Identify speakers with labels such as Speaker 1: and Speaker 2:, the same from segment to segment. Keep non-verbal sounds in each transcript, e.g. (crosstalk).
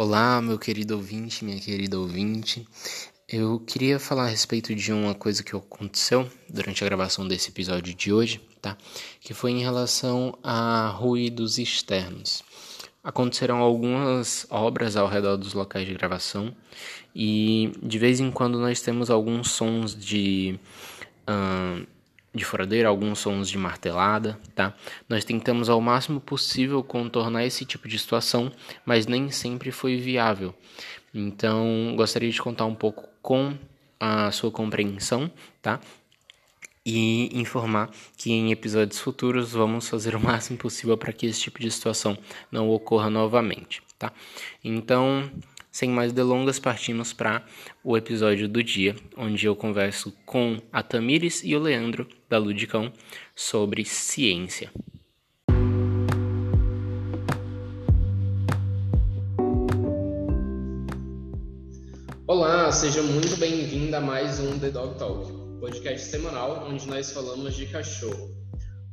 Speaker 1: Olá, meu querido ouvinte, minha querida ouvinte. Eu queria falar a respeito de uma coisa que aconteceu durante a gravação desse episódio de hoje, tá? Que foi em relação a ruídos externos. Aconteceram algumas obras ao redor dos locais de gravação e de vez em quando nós temos alguns sons de. Uh, de furadeira, alguns sons de martelada, tá? Nós tentamos ao máximo possível contornar esse tipo de situação, mas nem sempre foi viável. Então, gostaria de contar um pouco com a sua compreensão, tá? E informar que em episódios futuros vamos fazer o máximo possível para que esse tipo de situação não ocorra novamente, tá? Então, sem mais delongas, partimos para o episódio do dia, onde eu converso com a Tamires e o Leandro da Ludicão sobre ciência. Olá, seja muito bem-vindo a mais um The Dog Talk, podcast semanal onde nós falamos de cachorro.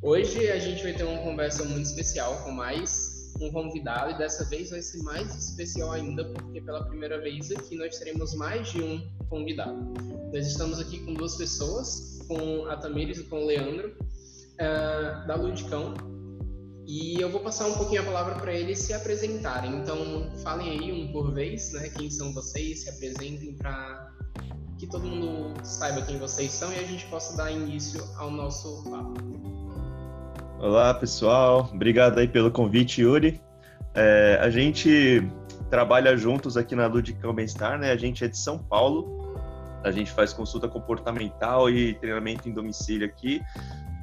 Speaker 1: Hoje a gente vai ter uma conversa muito especial com mais um convidado e dessa vez vai ser mais especial ainda porque pela primeira vez aqui nós teremos mais de um convidado. Nós estamos aqui com duas pessoas, com a Tamires e com o Leandro, uh, da Ludicão, e eu vou passar um pouquinho a palavra para eles se apresentarem. Então, falem aí um por vez, né? Quem são vocês, se apresentem para que todo mundo saiba quem vocês são e a gente possa dar início ao nosso papo.
Speaker 2: Olá, pessoal. Obrigado aí pelo convite, Yuri. É, a gente trabalha juntos aqui na Ludicão Bem-Estar, né? A gente é de São Paulo. A gente faz consulta comportamental e treinamento em domicílio aqui.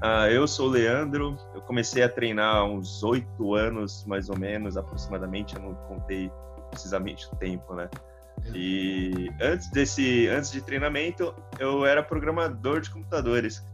Speaker 2: Uh, eu sou o Leandro. Eu comecei a treinar há uns oito anos, mais ou menos, aproximadamente. Eu não contei precisamente o tempo, né? E antes desse, antes de treinamento, eu era programador de computadores.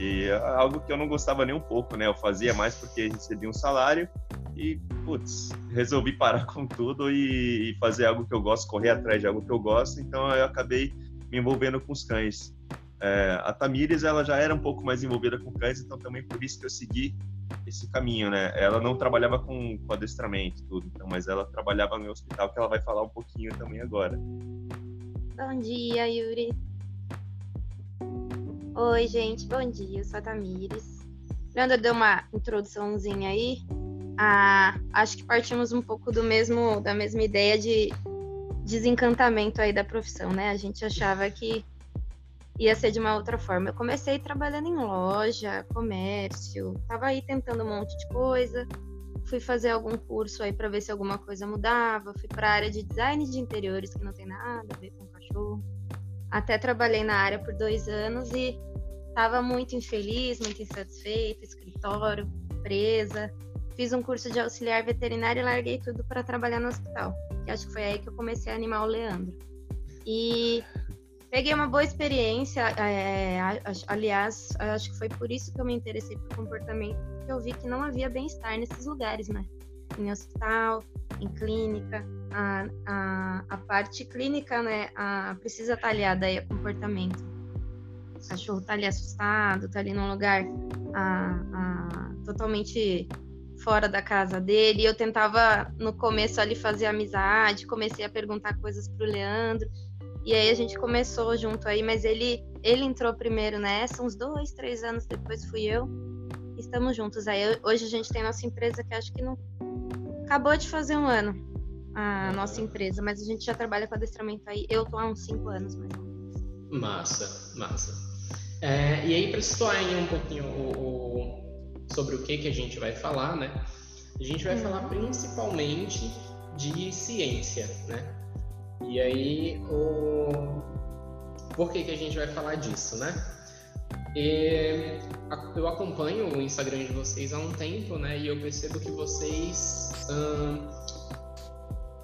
Speaker 2: E é algo que eu não gostava nem um pouco, né? Eu fazia mais porque recebia um salário e, putz, resolvi parar com tudo e, fazer algo que eu gosto, correr atrás de algo que eu gosto. Então eu acabei me envolvendo com os cães. É, a Tamires, ela já era um pouco mais envolvida com cães, então também por isso que eu segui esse caminho, né? Ela não trabalhava com, com adestramento tudo, então, mas ela trabalhava no hospital, que ela vai falar um pouquinho também agora.
Speaker 3: Bom dia, Yuri. Oi, gente, bom dia. Eu sou a Tamires. Leandro deu uma introduçãozinha aí. Ah, acho que partimos um pouco do mesmo da mesma ideia de desencantamento aí da profissão, né? A gente achava que ia ser de uma outra forma. Eu comecei trabalhando em loja, comércio, tava aí tentando um monte de coisa. Fui fazer algum curso aí para ver se alguma coisa mudava. Fui para a área de design de interiores, que não tem nada a ver com cachorro. Até trabalhei na área por dois anos e estava muito infeliz, muito insatisfeita, escritório, presa. Fiz um curso de auxiliar veterinário e larguei tudo para trabalhar no hospital. Acho que foi aí que eu comecei a animar o Leandro. E peguei uma boa experiência. É, aliás, acho que foi por isso que eu me interessei por comportamento, porque eu vi que não havia bem-estar nesses lugares, né? Em hospital, em clínica, a, a, a parte clínica, né, a, precisa estar aliada aí a comportamento. Cachorro tá ali assustado, tá ali num lugar a, a, totalmente fora da casa dele. Eu tentava, no começo, ali fazer amizade, comecei a perguntar coisas pro Leandro. E aí a gente começou junto aí, mas ele, ele entrou primeiro nessa, uns dois, três anos depois fui eu. Estamos juntos aí. Hoje a gente tem nossa empresa que acho que não acabou de fazer um ano a nossa empresa, mas a gente já trabalha com adestramento aí. Eu tô há uns cinco anos mais ou menos.
Speaker 1: Massa, massa. É, e aí, para situar aí um pouquinho o, o, sobre o que, que a gente vai falar, né? A gente vai hum. falar principalmente de ciência, né? E aí, o... por que, que a gente vai falar disso, né? E eu acompanho o Instagram de vocês há um tempo, né? E eu percebo que vocês hum,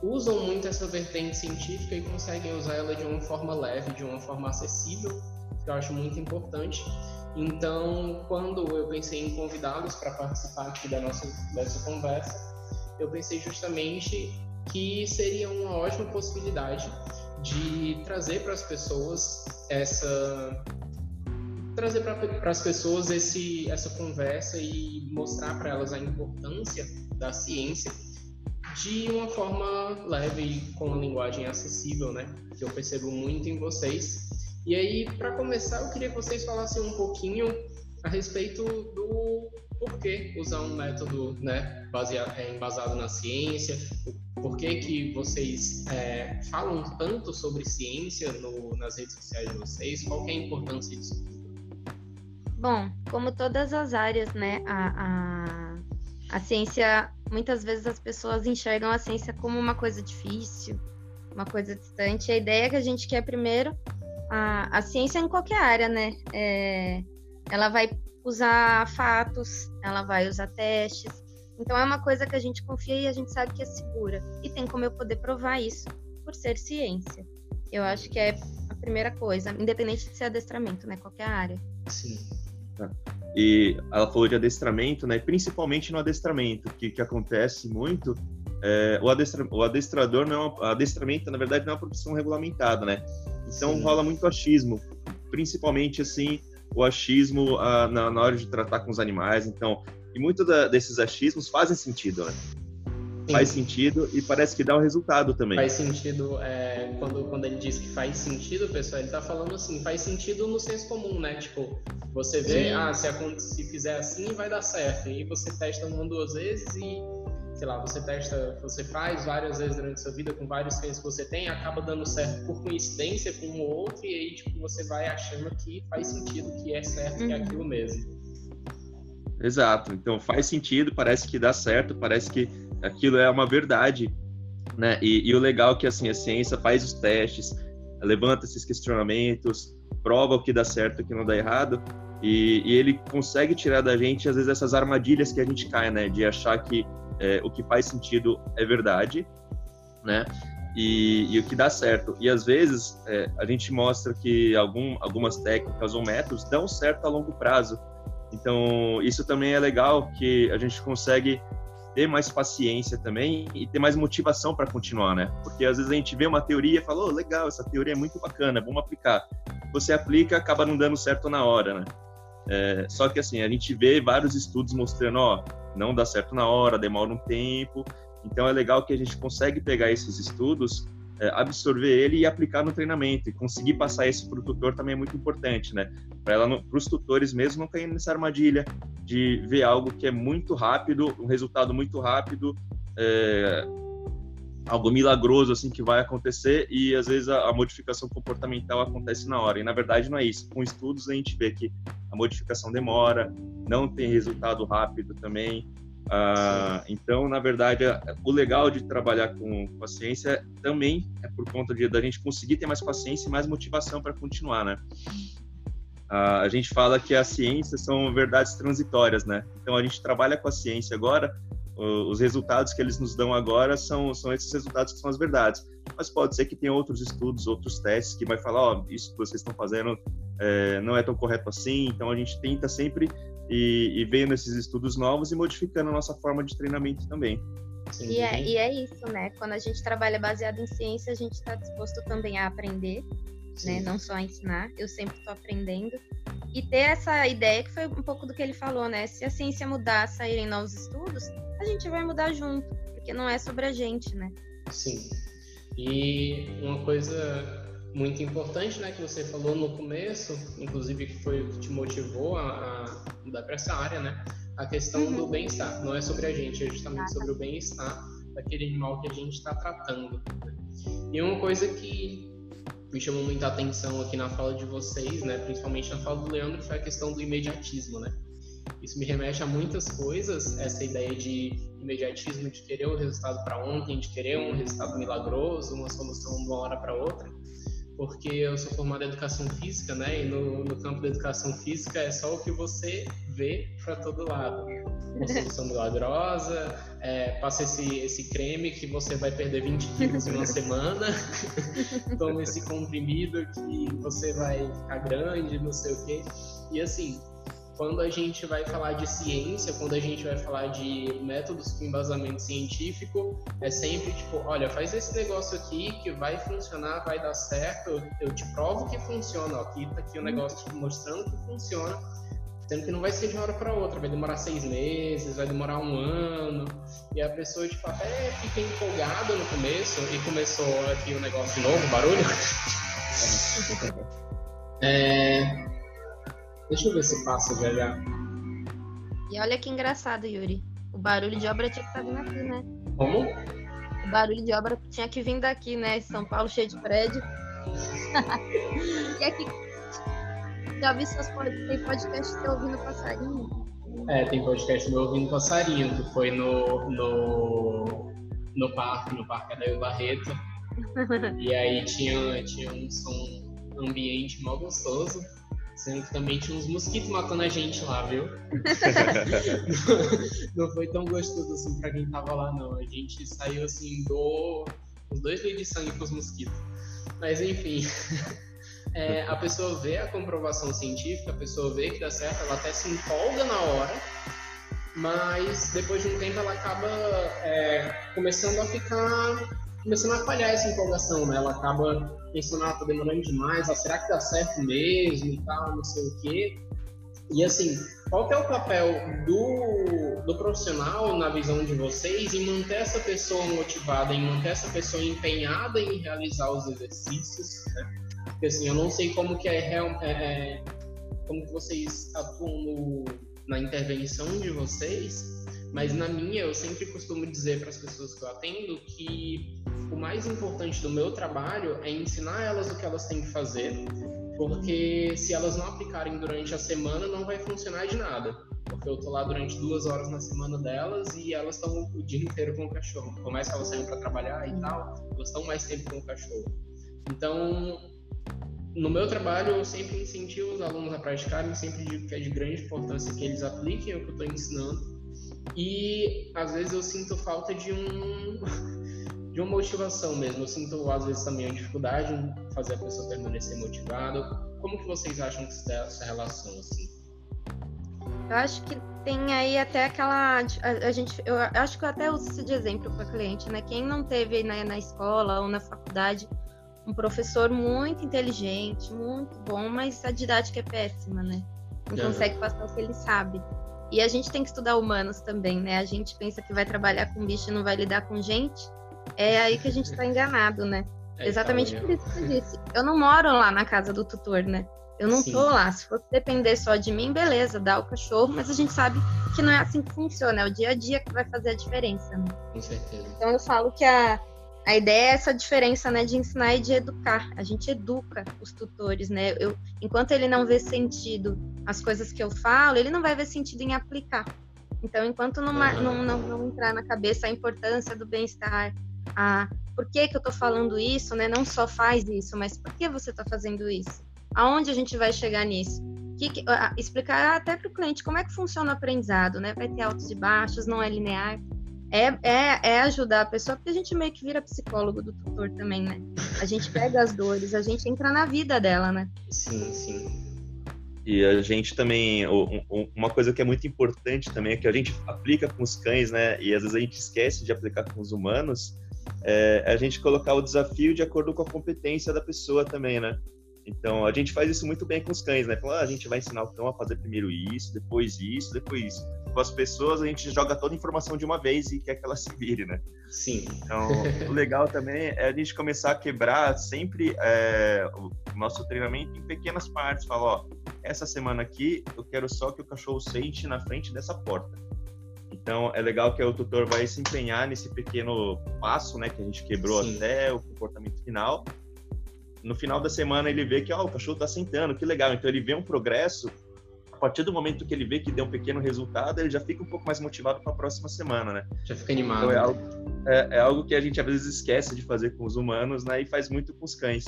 Speaker 1: usam muito essa vertente científica e conseguem usar ela de uma forma leve, de uma forma acessível, que eu acho muito importante. Então, quando eu pensei em convidá-los para participar aqui da nossa dessa conversa, eu pensei justamente que seria uma ótima possibilidade de trazer para as pessoas essa trazer para as pessoas esse, essa conversa e mostrar para elas a importância da ciência
Speaker 4: de uma forma leve e com uma linguagem acessível, né? Que eu percebo muito em vocês. E aí, para começar, eu queria que vocês falassem um pouquinho a respeito do porquê usar um método né, baseado, é, embasado na ciência, por que, que vocês é, falam tanto sobre ciência no, nas redes sociais de vocês, qual é a importância disso?
Speaker 3: Bom, como todas as áreas, né, a, a, a ciência, muitas vezes as pessoas enxergam a ciência como uma coisa difícil, uma coisa distante. A ideia que a gente quer primeiro, a, a ciência em qualquer área, né, é, ela vai usar fatos, ela vai usar testes. Então é uma coisa que a gente confia e a gente sabe que é segura. E tem como eu poder provar isso por ser ciência. Eu acho que é a primeira coisa, independente de ser adestramento, né? Qualquer área.
Speaker 4: Sim.
Speaker 2: E ela falou de adestramento, né? Principalmente no adestramento, que, que acontece muito. É, o, adestra, o adestrador não é uma, adestramento, na verdade, não é uma profissão regulamentada, né? Então Sim. rola muito achismo, principalmente assim o achismo ah, na, na, hora de tratar com os animais. Então, e muito da, desses achismos fazem sentido, né? Sim. Faz sentido e parece que dá um resultado também.
Speaker 4: Faz sentido, é, quando, quando ele diz que faz sentido, pessoal, ele tá falando assim, faz sentido no senso comum, né? Tipo, você vê, Sim. ah, se, se fizer assim, vai dar certo. E você testa uma, duas vezes e sei lá, você testa, você faz várias vezes durante a sua vida com vários clientes que você tem, acaba dando certo por coincidência com um ou outro, e aí tipo, você vai achando que faz sentido, que é certo, uhum. que é uhum. aquilo mesmo.
Speaker 2: Exato, então faz sentido, parece que dá certo, parece que aquilo é uma verdade, né? E, e o legal é que assim, a ciência faz os testes, levanta esses questionamentos, prova o que dá certo e o que não dá errado, e, e, ele consegue tirar da gente, às vezes, essas armadilhas que a gente cai, né? De achar que é, o que faz sentido é verdade, né? E, e, o que dá certo. E às vezes é, a gente mostra que algum, algumas técnicas ou métodos dão certo a longo prazo. Então isso também é legal que a gente consegue ter mais paciência também e ter mais motivação para continuar, né? Porque às vezes a gente vê uma teoria e fala, oh, legal, essa teoria é muito bacana, vamos aplicar. Você aplica, acaba não dando certo na hora, né? É, só que assim, a gente vê vários estudos mostrando, ó, não dá certo na hora, demora um tempo. Então é legal que a gente consegue pegar esses estudos, é, absorver ele e aplicar no treinamento e conseguir passar isso para o tutor também é muito importante, né? Para os tutores mesmo não caírem nessa armadilha de ver algo que é muito rápido, um resultado muito rápido, é, algo milagroso assim que vai acontecer e às vezes a, a, modificação comportamental acontece na hora. E na verdade não é isso. Com estudos a gente vê que a modificação demora não tem resultado rápido também. Ah, então na verdade o legal de trabalhar com, com a ciência também é por conta de da gente conseguir ter mais paciência e mais motivação para continuar né? Ah, a gente fala que a ciência são verdades transitórias né? Então a gente trabalha com a ciência agora os resultados que eles nos dão agora são, são esses resultados que são as verdades. Mas pode ser que tenha outros estudos, outros testes que vai falar, ó, oh, isso que vocês estão fazendo é, não é tão correto assim. Então a gente tenta sempre e, e vendo esses estudos novos e modificando a nossa forma de treinamento também.
Speaker 3: E é, e é isso, né? Quando a gente trabalha baseado em ciência, a gente está disposto também a aprender, né? Não só a ensinar. Eu sempre estou aprendendo e ter essa ideia que foi um pouco do que ele falou, né? Se a ciência mudar, saírem novos estudos, a gente vai mudar junto, porque não é sobre a gente, né?
Speaker 4: Sim. E uma coisa muito importante, né, que você falou no começo, inclusive que foi o que te motivou a, a mudar para essa área, né? A questão uhum. do bem-estar. Não é sobre a gente, é justamente sobre o bem-estar daquele animal que a gente está tratando. Né? E uma coisa que me chamou muita atenção aqui na fala de vocês, né, principalmente na fala do Leandro, foi a questão do imediatismo, né? Isso me remete a muitas coisas, essa ideia de imediatismo, de querer o resultado para ontem, de querer um resultado milagroso, uma solução de uma hora para outra, porque eu sou formado em educação física, né? E no, no campo da educação física é só o que você vê para todo lado. Uma solução milagrosa, é, passa esse, esse creme que você vai perder 20 quilos em uma (laughs) semana, (laughs) toma esse comprimido que você vai ficar grande, não sei o quê. E assim, quando a gente vai falar de ciência, quando a gente vai falar de métodos com embasamento científico, é sempre tipo, olha, faz esse negócio aqui que vai funcionar, vai dar certo, eu, te provo que funciona, ó, aqui tá aqui o uhum. negócio te mostrando que funciona, Sendo que não vai ser de uma hora para outra, vai demorar seis meses, vai demorar um ano. E a pessoa, tipo, até fica empolgada no começo e começou aqui o negócio de novo, barulho. (laughs) é... Deixa eu ver se passa já já.
Speaker 3: E olha que engraçado, Yuri. O barulho de obra tinha que estar tá vindo aqui, né?
Speaker 4: Como?
Speaker 3: O barulho de obra tinha que vir daqui, né? São Paulo cheio de prédio. (laughs) e aqui. Já vi seus tem podcast de ouvindo passarinho?
Speaker 4: É, tem podcast do Ouvindo Passarinho, que foi no, no, no parque, no Parque Adair Barreto. (laughs) e aí tinha, tinha um som ambiente mal gostoso. Sendo que também tinha uns mosquitos matando a gente lá, viu? (laughs) não, foi tão gostoso assim pra quem tava lá, não. A gente saiu assim, do uns dois litros de sangue pros mosquitos. Mas enfim. (laughs) É, a pessoa vê a comprovação científica, a pessoa vê que dá certo, ela até se empolga na hora, mas depois de um tempo ela acaba é, começando a ficar começando a falhar essa empolgação, né? Ela acaba pensando, ah, tá demorando demais, ah, será que dá certo mesmo e tal, não sei o quê. E assim, qual que é o papel do, do profissional na visão de vocês em manter essa pessoa motivada, em manter essa pessoa empenhada em realizar os exercícios, né? Porque assim, eu não sei como que é, é, é como que vocês atuam no, na intervenção de vocês, mas na minha eu sempre costumo dizer para as pessoas que eu atendo que o mais importante do meu trabalho é ensinar elas o que elas têm que fazer, porque se elas não aplicarem durante a semana, não vai funcionar de nada. Porque eu tô lá durante duas horas na semana delas e elas estão o dia inteiro com o cachorro. Por mais que elas saiam para trabalhar e tal, elas estão mais tempo com o cachorro. Então, no meu trabalho, eu sempre incentivo os alunos a praticarem, sempre digo que é de grande importância que eles apliquem o que eu estou ensinando. E às vezes eu sinto falta de um (laughs) de uma motivação mesmo. Eu sinto, às vezes, também a dificuldade em fazer a pessoa permanecer motivada. Como que vocês acham que dá essa relação, assim?
Speaker 3: Eu acho que tem aí até aquela. A, a gente, eu acho que eu até uso isso de exemplo para cliente, né? Quem não teve né, na escola ou na faculdade um professor muito inteligente, muito bom, mas a didática é péssima, né? Não é. consegue passar o que ele sabe. E a gente tem que estudar humanos também, né? A gente pensa que vai trabalhar com bicho e não vai lidar com gente é aí que a gente está (laughs) enganado, né? É Exatamente por isso que eu disse. Eu não moro lá na casa do tutor, né? Eu não Sim. tô lá. Se fosse depender só de mim, beleza, dá o cachorro, mas a gente sabe que não é assim que funciona. É o dia a dia que vai fazer a diferença, né?
Speaker 4: Com certeza.
Speaker 3: Então eu falo que a, a ideia é essa diferença, né, de ensinar e de educar. A gente educa os tutores, né? Eu, enquanto ele não vê sentido as coisas que eu falo, ele não vai ver sentido em aplicar. Então, enquanto não, não, não, entrar na cabeça a importância do bem-estar, a por que, que eu estou falando isso, né? Não só faz isso, mas por que você está fazendo isso? Aonde a gente vai chegar nisso? Que, que, explicar até para o cliente como é que funciona o aprendizado, né? Vai ter altos e baixos, não é linear. É, é, é ajudar a pessoa, porque a gente meio que vira psicólogo do tutor também, né? A gente pega as dores, a gente entra na vida dela, né?
Speaker 4: Sim, sim.
Speaker 2: E a gente também, uma coisa que é muito importante também é que a gente aplica com os cães, né? E às vezes a gente esquece de aplicar com os humanos, é, a gente colocar o desafio de acordo com a competência da pessoa também, né? Então, a gente faz isso muito bem com os cães, né? Fala, ah, a gente vai ensinar o cão a fazer primeiro isso, depois isso, depois isso. Com as pessoas, a gente joga toda a informação de uma vez e quer que ela se vire, né?
Speaker 4: Sim.
Speaker 2: Então, o legal também é a gente começar a quebrar sempre é, o nosso treinamento em pequenas partes. Falar, ó, essa semana aqui eu quero só que o cachorro sente na frente dessa porta. Então é legal que o tutor vai se empenhar nesse pequeno passo, né, que a gente quebrou Sim. até o comportamento final. No final da semana ele vê que ó, o cachorro está sentando, que legal. Então ele vê um progresso. A partir do momento que ele vê que deu um pequeno resultado, ele já fica um pouco mais motivado para a próxima semana, né?
Speaker 4: Já fica animado. Então
Speaker 2: é algo, é, é algo que a gente às vezes esquece de fazer com os humanos, né? E faz muito com os cães.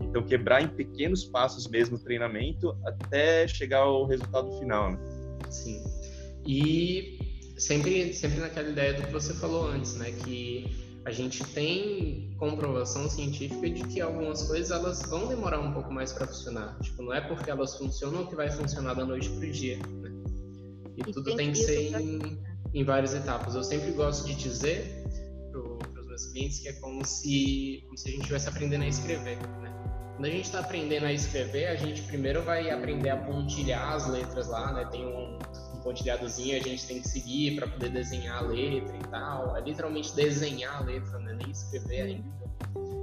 Speaker 2: Então quebrar em pequenos passos mesmo o treinamento até chegar ao resultado final, né?
Speaker 4: Sim. E sempre, sempre naquela ideia do que você falou antes, né? Que a gente tem comprovação científica de que algumas coisas elas vão demorar um pouco mais para funcionar. Tipo, não é porque elas funcionam que vai funcionar da noite pro dia. Né? E, e tudo tem que ser em, em, várias etapas. Eu sempre gosto de dizer para os meus clientes que é como se, como se a gente estivesse aprendendo a escrever. Né? Quando a gente está aprendendo a escrever, a gente primeiro vai aprender a pontilhar as letras lá, né? Tem um pontilhadozinho a gente tem que seguir para poder desenhar a letra e tal. É literalmente desenhar a letra, né? Nem escrever ainda.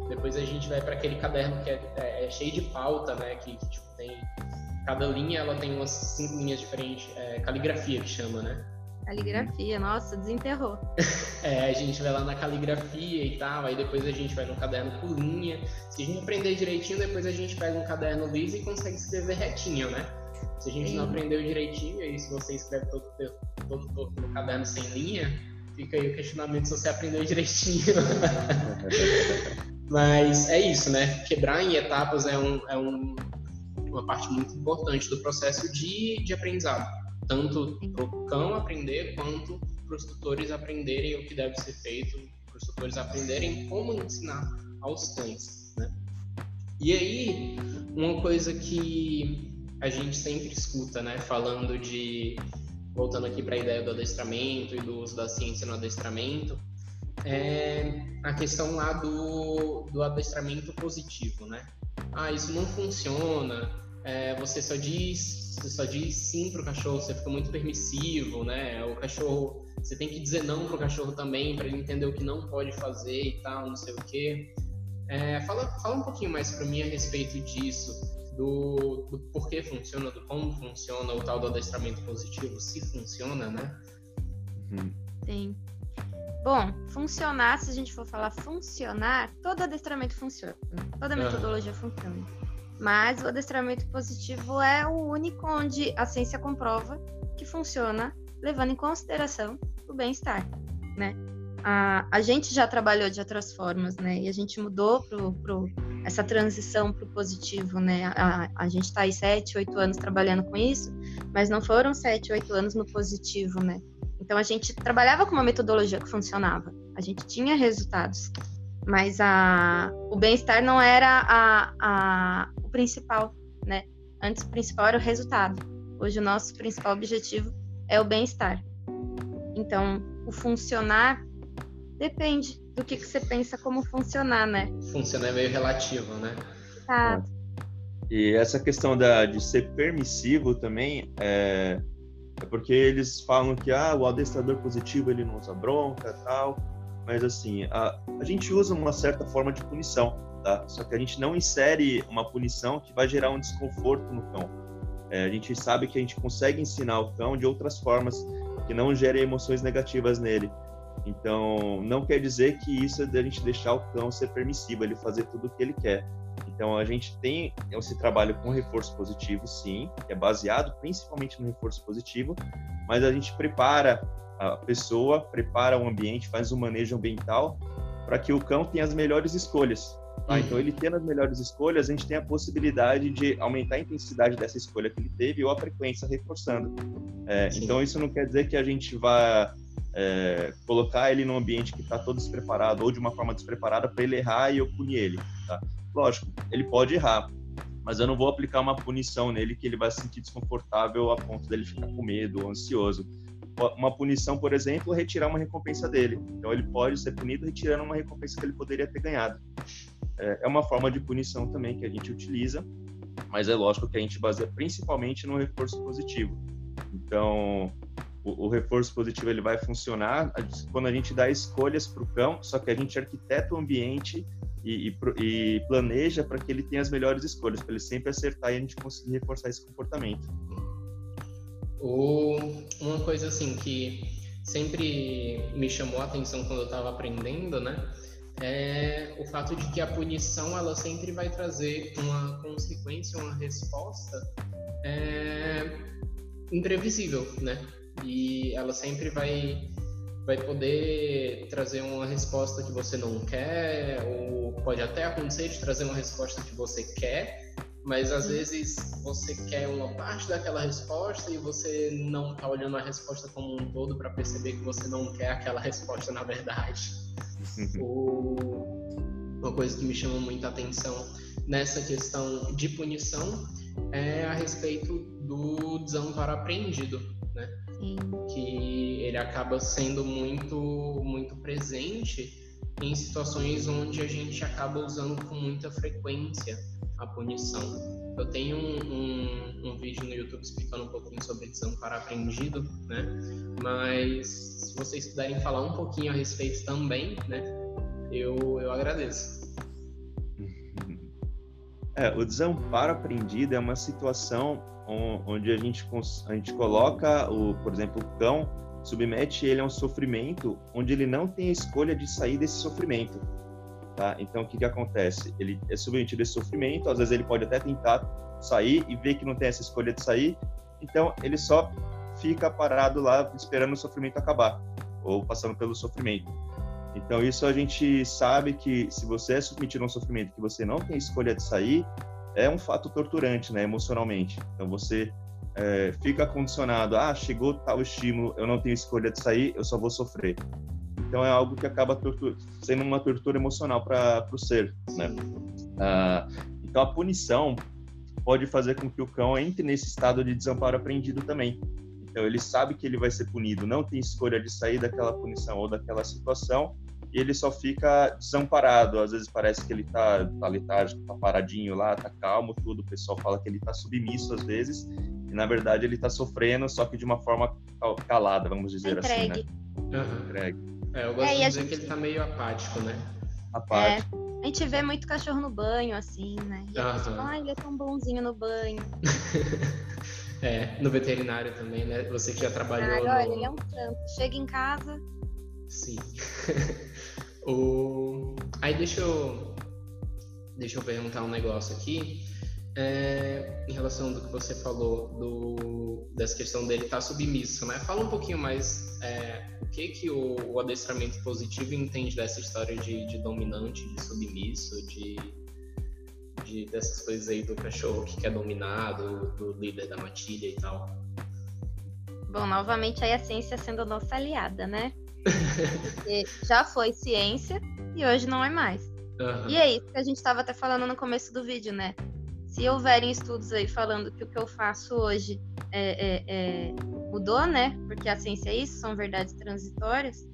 Speaker 4: Depois a gente vai para aquele caderno que é, é, é, cheio de pauta, né? Que, que tipo, tem cada linha ela tem umas cinco linhas diferentes, é, caligrafia que chama, né?
Speaker 3: Caligrafia, nossa, desenterrou. (laughs)
Speaker 4: é, a gente vai lá na caligrafia e tal, aí depois a gente vai no caderno por linha. Se a gente aprender direitinho, depois a gente pega um caderno liso e consegue escrever retinho, né? Se a gente Sim. não aprendeu direitinho, aí se você escreve todo, todo, todo no caderno sem linha, fica aí o questionamento se você aprendeu (laughs) direitinho. Mas é isso, né? Quebrar em etapas é, um, é um, uma parte muito importante do processo de, de aprendizado tanto para o cão aprender quanto para os tutores aprenderem o que deve ser feito, para os tutores aprenderem como ensinar aos cães. Né? E aí, uma coisa que a gente sempre escuta, né, falando de voltando aqui para a ideia do adestramento e do uso da ciência no adestramento, é a questão lá do, do adestramento positivo, né? Ah, isso não funciona, é, você só diz você só diz sim pro cachorro, você fica muito permissivo, né? O cachorro, você tem que dizer não pro cachorro também para ele entender o que não pode fazer e tal, não sei o quê. É, fala, fala um pouquinho mais para mim a respeito disso, do, do porquê funciona, do como funciona o tal do adestramento positivo, se funciona, né?
Speaker 3: Uhum. Sim. Bom, funcionar, se a gente for falar funcionar, todo adestramento funciona, toda metodologia uhum. funciona. Mas o adestramento positivo é o único onde a ciência comprova que funciona levando em consideração o bem-estar, né? A, a gente já trabalhou de outras formas, né? E a gente mudou pro, pro essa transição para o positivo, né? A, a gente está aí sete, oito anos trabalhando com isso, mas não foram sete, oito anos no positivo, né? Então a gente trabalhava com uma metodologia que funcionava, a gente tinha resultados, mas a, o bem-estar não era a, a, o principal, né? Antes o principal era o resultado. Hoje o nosso principal objetivo é o bem-estar. Então, o funcionar depende do que, que você pensa como funcionar, né?
Speaker 4: Funcionar é meio relativo, né?
Speaker 3: Tá.
Speaker 2: E essa questão da, de ser permissivo também é, é porque eles falam que ah, o adestrador positivo ele não usa bronca tal mas assim, a, a gente usa uma certa forma de punição, tá? Só que a gente não insere uma punição que vai gerar um desconforto no cão. É, a gente sabe que a gente consegue ensinar o cão de outras formas que não gerem emoções negativas nele. Então, não quer dizer que isso é de a gente deixar o cão ser permissivo, ele fazer tudo o que ele quer. Então, a gente tem esse trabalho com reforço positivo, sim, que é baseado principalmente no reforço positivo, mas a gente prepara a pessoa prepara o ambiente, faz um manejo ambiental para que o cão tenha as melhores escolhas. Tá? Uhum. Então, ele tendo as melhores escolhas, a gente tem a possibilidade de aumentar a intensidade dessa escolha que ele teve ou a frequência reforçando. É, então, isso não quer dizer que a gente vá é, colocar ele num ambiente que está todo despreparado ou de uma forma despreparada para ele errar e eu punir ele. Tá? Lógico, ele pode errar, mas eu não vou aplicar uma punição nele que ele vai se sentir desconfortável a ponto dele ficar com medo ou ansioso uma punição, por exemplo, retirar uma recompensa dele. Então ele pode ser punido retirando uma recompensa que ele poderia ter ganhado. É, é uma forma de punição também que a gente utiliza, mas é lógico que a gente baseia principalmente no reforço positivo. Então, o, o reforço positivo ele vai funcionar quando a gente dá escolhas para o cão, só que a gente arquiteta o ambiente e, e, e planeja para que ele tenha as melhores escolhas, para ele sempre acertar e a gente conseguir reforçar esse comportamento.
Speaker 4: Ou uma coisa assim que sempre me chamou a atenção quando eu estava aprendendo, né? É o fato de que a punição ela sempre vai trazer uma consequência, uma resposta é, imprevisível, né? E ela sempre vai vai poder trazer uma resposta que você não quer, ou pode até acontecer de trazer uma resposta que você quer, mas às vezes você quer uma parte daquela resposta e você não está olhando a resposta como um todo para perceber que você não quer aquela resposta na verdade. Ou uma coisa que me chama muita atenção nessa questão de punição é a respeito do desamparo apreendido, né?
Speaker 3: Sim.
Speaker 4: Que ele acaba sendo muito muito presente em situações onde a gente acaba usando com muita frequência a punição. Eu tenho um, um, um, vídeo no YouTube explicando um pouquinho sobre desamparo aprendido, né? Mas se vocês puderem falar um pouquinho a respeito também, né? Eu, eu agradeço.
Speaker 2: É, o desamparo aprendido é uma situação onde a gente, a gente coloca, o, por exemplo, o cão, submete ele a um sofrimento onde ele não tem a escolha de sair desse sofrimento. Tá? Então, o que, que acontece? Ele é submetido a esse sofrimento, às vezes ele pode até tentar sair e ver que não tem essa escolha de sair, então ele só fica parado lá esperando o sofrimento acabar, ou passando pelo sofrimento. Então, isso a gente sabe que se você é submetido a um sofrimento que você não tem escolha de sair, é um fato torturante, né, emocionalmente. Então, você é, fica condicionado, ah, chegou tal estímulo, eu não tenho escolha de sair, eu só vou sofrer. Então é algo que acaba sendo uma tortura emocional para o ser, né? Ah, então a punição pode fazer com que o cão entre nesse estado de desamparo aprendido também. Então ele sabe que ele vai ser punido, não tem escolha de sair daquela punição ou daquela situação e ele só fica desamparado. Às vezes parece que ele tá, tá letárgico, tá paradinho lá, tá calmo, tudo. O pessoal fala que ele tá submisso às vezes e na verdade ele tá sofrendo, só que de uma forma calada, vamos dizer assim, né?
Speaker 4: Uhum. Entregue. É, eu gosto é, de dizer gente... que ele tá meio apático, né?
Speaker 3: Apático. É, a gente vê muito cachorro no banho, assim, né? E gente ah, ele é tão bonzinho no banho. (laughs)
Speaker 4: é, no veterinário também, né? Você que já trabalhou. Ah,
Speaker 3: olha, no... ele é um tanto. Chega em casa.
Speaker 4: Sim. (laughs) o... Aí deixa eu. Deixa eu perguntar um negócio aqui. É, em relação do que você falou do, dessa questão dele estar tá submisso, né? Fala um pouquinho mais é, o que que o, o, adestramento positivo entende dessa história de, de dominante, de submisso, de, de, dessas coisas aí do cachorro que quer dominar, do, do líder da matilha e tal.
Speaker 3: Bom, novamente aí a ciência sendo nossa aliada, né? Porque (laughs) já foi ciência e hoje não é mais. Uhum. E é isso que a gente estava até falando no começo do vídeo, né? Se houverem estudos aí falando que o que eu faço hoje é, é, é, mudou, né? Porque a ciência é isso, são verdades transitórias.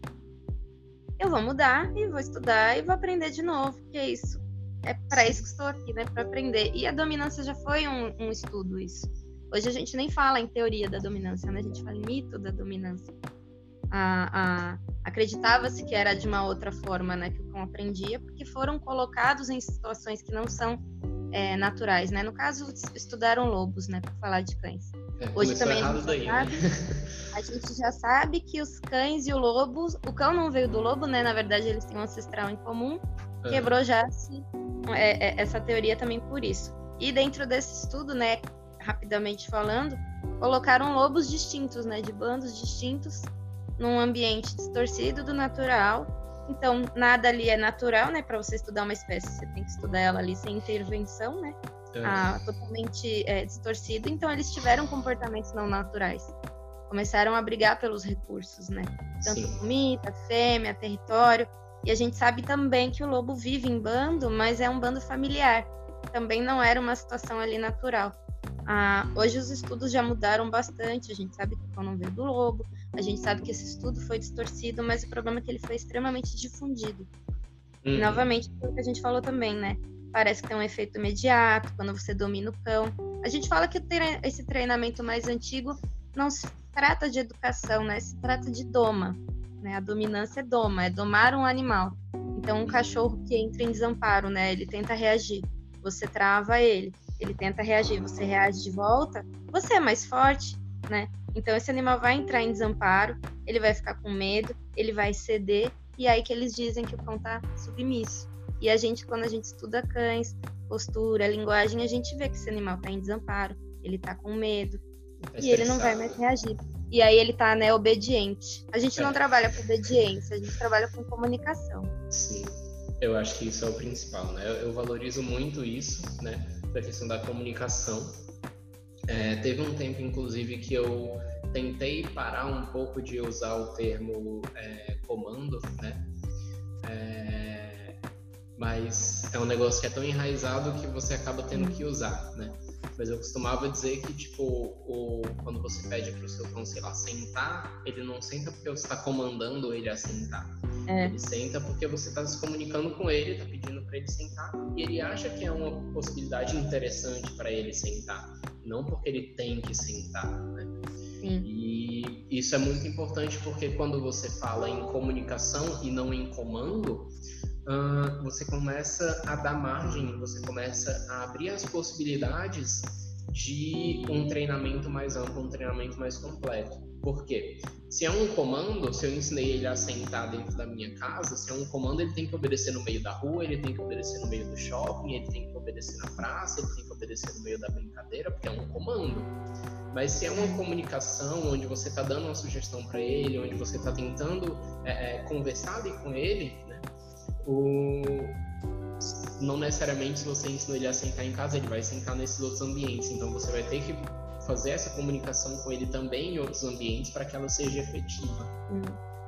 Speaker 3: Eu vou mudar e vou estudar e vou aprender de novo, que é isso. É para isso que estou aqui, né? Para aprender. E a dominância já foi um, um, estudo isso. Hoje a gente nem fala em teoria da dominância, né? A gente fala em mito da dominância. Acreditava-se que era de uma outra forma, né? Que o cão aprendia, porque foram colocados em situações que não são é, naturais, né? No caso, estudaram lobos, né? Para falar de cães. É, Hoje também a gente, daí, sabe, né? a gente já sabe que os cães e o lobo, o cão não veio do lobo, né? Na verdade, eles têm um ancestral em comum. É. Quebrou já -se, é, é, essa teoria também por isso. E dentro desse estudo, né? Rapidamente falando, colocaram lobos distintos, né? De bandos distintos, num ambiente distorcido do natural então, nada ali é natural, né? Para você estudar uma espécie, você tem que estudar ela ali sem intervenção, né? É. Ah, totalmente é, distorcido. Então, eles tiveram comportamentos não naturais. Começaram a brigar pelos recursos, né? Tanto Sim. comida, fêmea, território. E a gente sabe também que o lobo vive em bando, mas é um bando familiar. Também não era uma situação ali natural. Ah, hoje os estudos já mudaram bastante, a gente sabe que o pão não veio do lobo, a gente sabe que esse estudo foi distorcido, mas o problema é que ele foi extremamente difundido. E, novamente, o que a gente falou também, né? Parece que tem um efeito imediato quando você domina o cão. A gente fala que esse treinamento mais antigo não se trata de educação, né? Se trata de doma. Né? A dominância é doma, é domar um animal. Então, um cachorro que entra em desamparo, né? Ele tenta reagir. Você trava ele ele tenta reagir, você reage de volta, você é mais forte, né? Então esse animal vai entrar em desamparo, ele vai ficar com medo, ele vai ceder, e é aí que eles dizem que o cão tá submisso. E a gente, quando a gente estuda cães, postura, linguagem, a gente vê que esse animal tá em desamparo, ele tá com medo, é e ele não vai mais reagir. E aí ele tá, né, obediente. A gente é. não trabalha com obediência, a gente trabalha com comunicação.
Speaker 4: Sim. Eu acho que isso é o principal, né? Eu, eu valorizo muito isso, né? Da questão da comunicação. É, teve um tempo, inclusive, que eu tentei parar um pouco de usar o termo é, comando, né? É, mas é um negócio que é tão enraizado que você acaba tendo que usar, né? Mas eu costumava dizer que, tipo, o, quando você pede para o seu cão, sei lá, sentar, ele não senta porque você está comandando ele a sentar É. Ele senta porque você está se comunicando com ele, está pedindo para ele sentar e ele acha que é uma possibilidade interessante para ele sentar, não porque ele tem que sentar, né? Sim. E isso é muito importante porque quando você fala em comunicação e não em comando, uh, você começa a dar margem, você começa a abrir as possibilidades de um treinamento mais amplo, um treinamento mais completo. Por quê? Se é um comando, se eu ensinei ele a sentar dentro da minha casa, se é um comando, ele tem que obedecer no meio da rua, ele tem que obedecer no meio do shopping, ele tem que obedecer na praça, ele tem que obedecer no meio da brincadeira, porque é um comando. Mas se é uma comunicação onde você está dando uma sugestão para ele, onde você está tentando é, é, conversar ali com ele, o, não necessariamente se você ensinou ele a sentar em casa, ele vai sentar nesses outros ambientes. Então você vai ter que fazer essa comunicação com ele também em outros ambientes para que ela seja efetiva. Hum.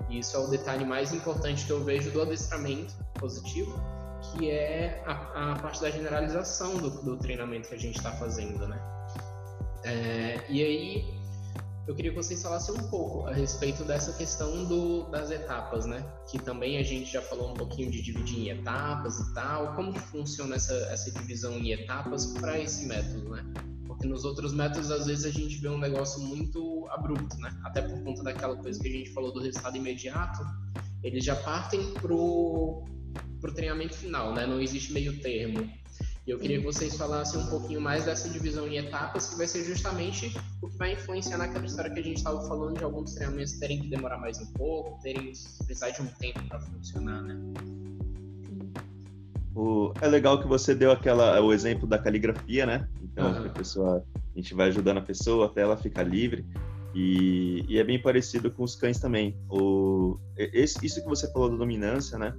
Speaker 4: E isso é o detalhe mais importante que eu vejo do adestramento positivo, que é a, a parte da generalização do, do treinamento que a gente está fazendo, né? É, e aí eu queria que vocês falassem um pouco a respeito dessa questão do, das etapas, né? Que também a gente já falou um pouquinho de dividir em etapas e tal. Como que funciona essa, essa divisão em etapas para esse método, né? Porque nos outros métodos, às vezes, a gente vê um negócio muito abrupto, né? Até por conta daquela coisa que a gente falou do resultado imediato, eles já partem pro, pro treinamento final, né? Não existe meio termo. E eu queria que vocês falassem um pouquinho mais dessa divisão em etapas, que vai ser justamente o que vai influenciar naquela história que a gente estava falando de alguns treinamentos terem que demorar mais um pouco, terem precisar de um tempo para funcionar, né?
Speaker 2: O, é legal que você deu aquela o exemplo da caligrafia, né? Então uhum. a pessoa, a gente vai ajudando a pessoa até ela ficar livre. E, e é bem parecido com os cães também. O, esse, isso que você falou da dominância, né?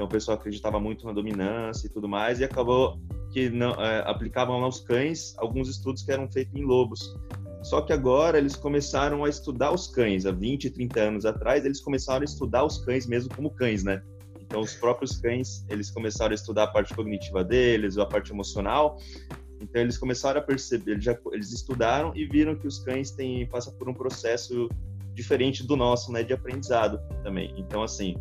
Speaker 2: Então o pessoal acreditava muito na dominância e tudo mais, e acabou que não é, aplicavam aos cães alguns estudos que eram feitos em lobos. Só que agora eles começaram a estudar os cães. Há 20, 30 anos atrás, eles começaram a estudar os cães mesmo como cães, né? Então, os próprios cães, eles começaram a estudar a parte cognitiva deles, a parte emocional. Então, eles começaram a perceber, eles, já, eles estudaram e viram que os cães têm, passam por um processo diferente do nosso, né, de aprendizado também. Então, assim,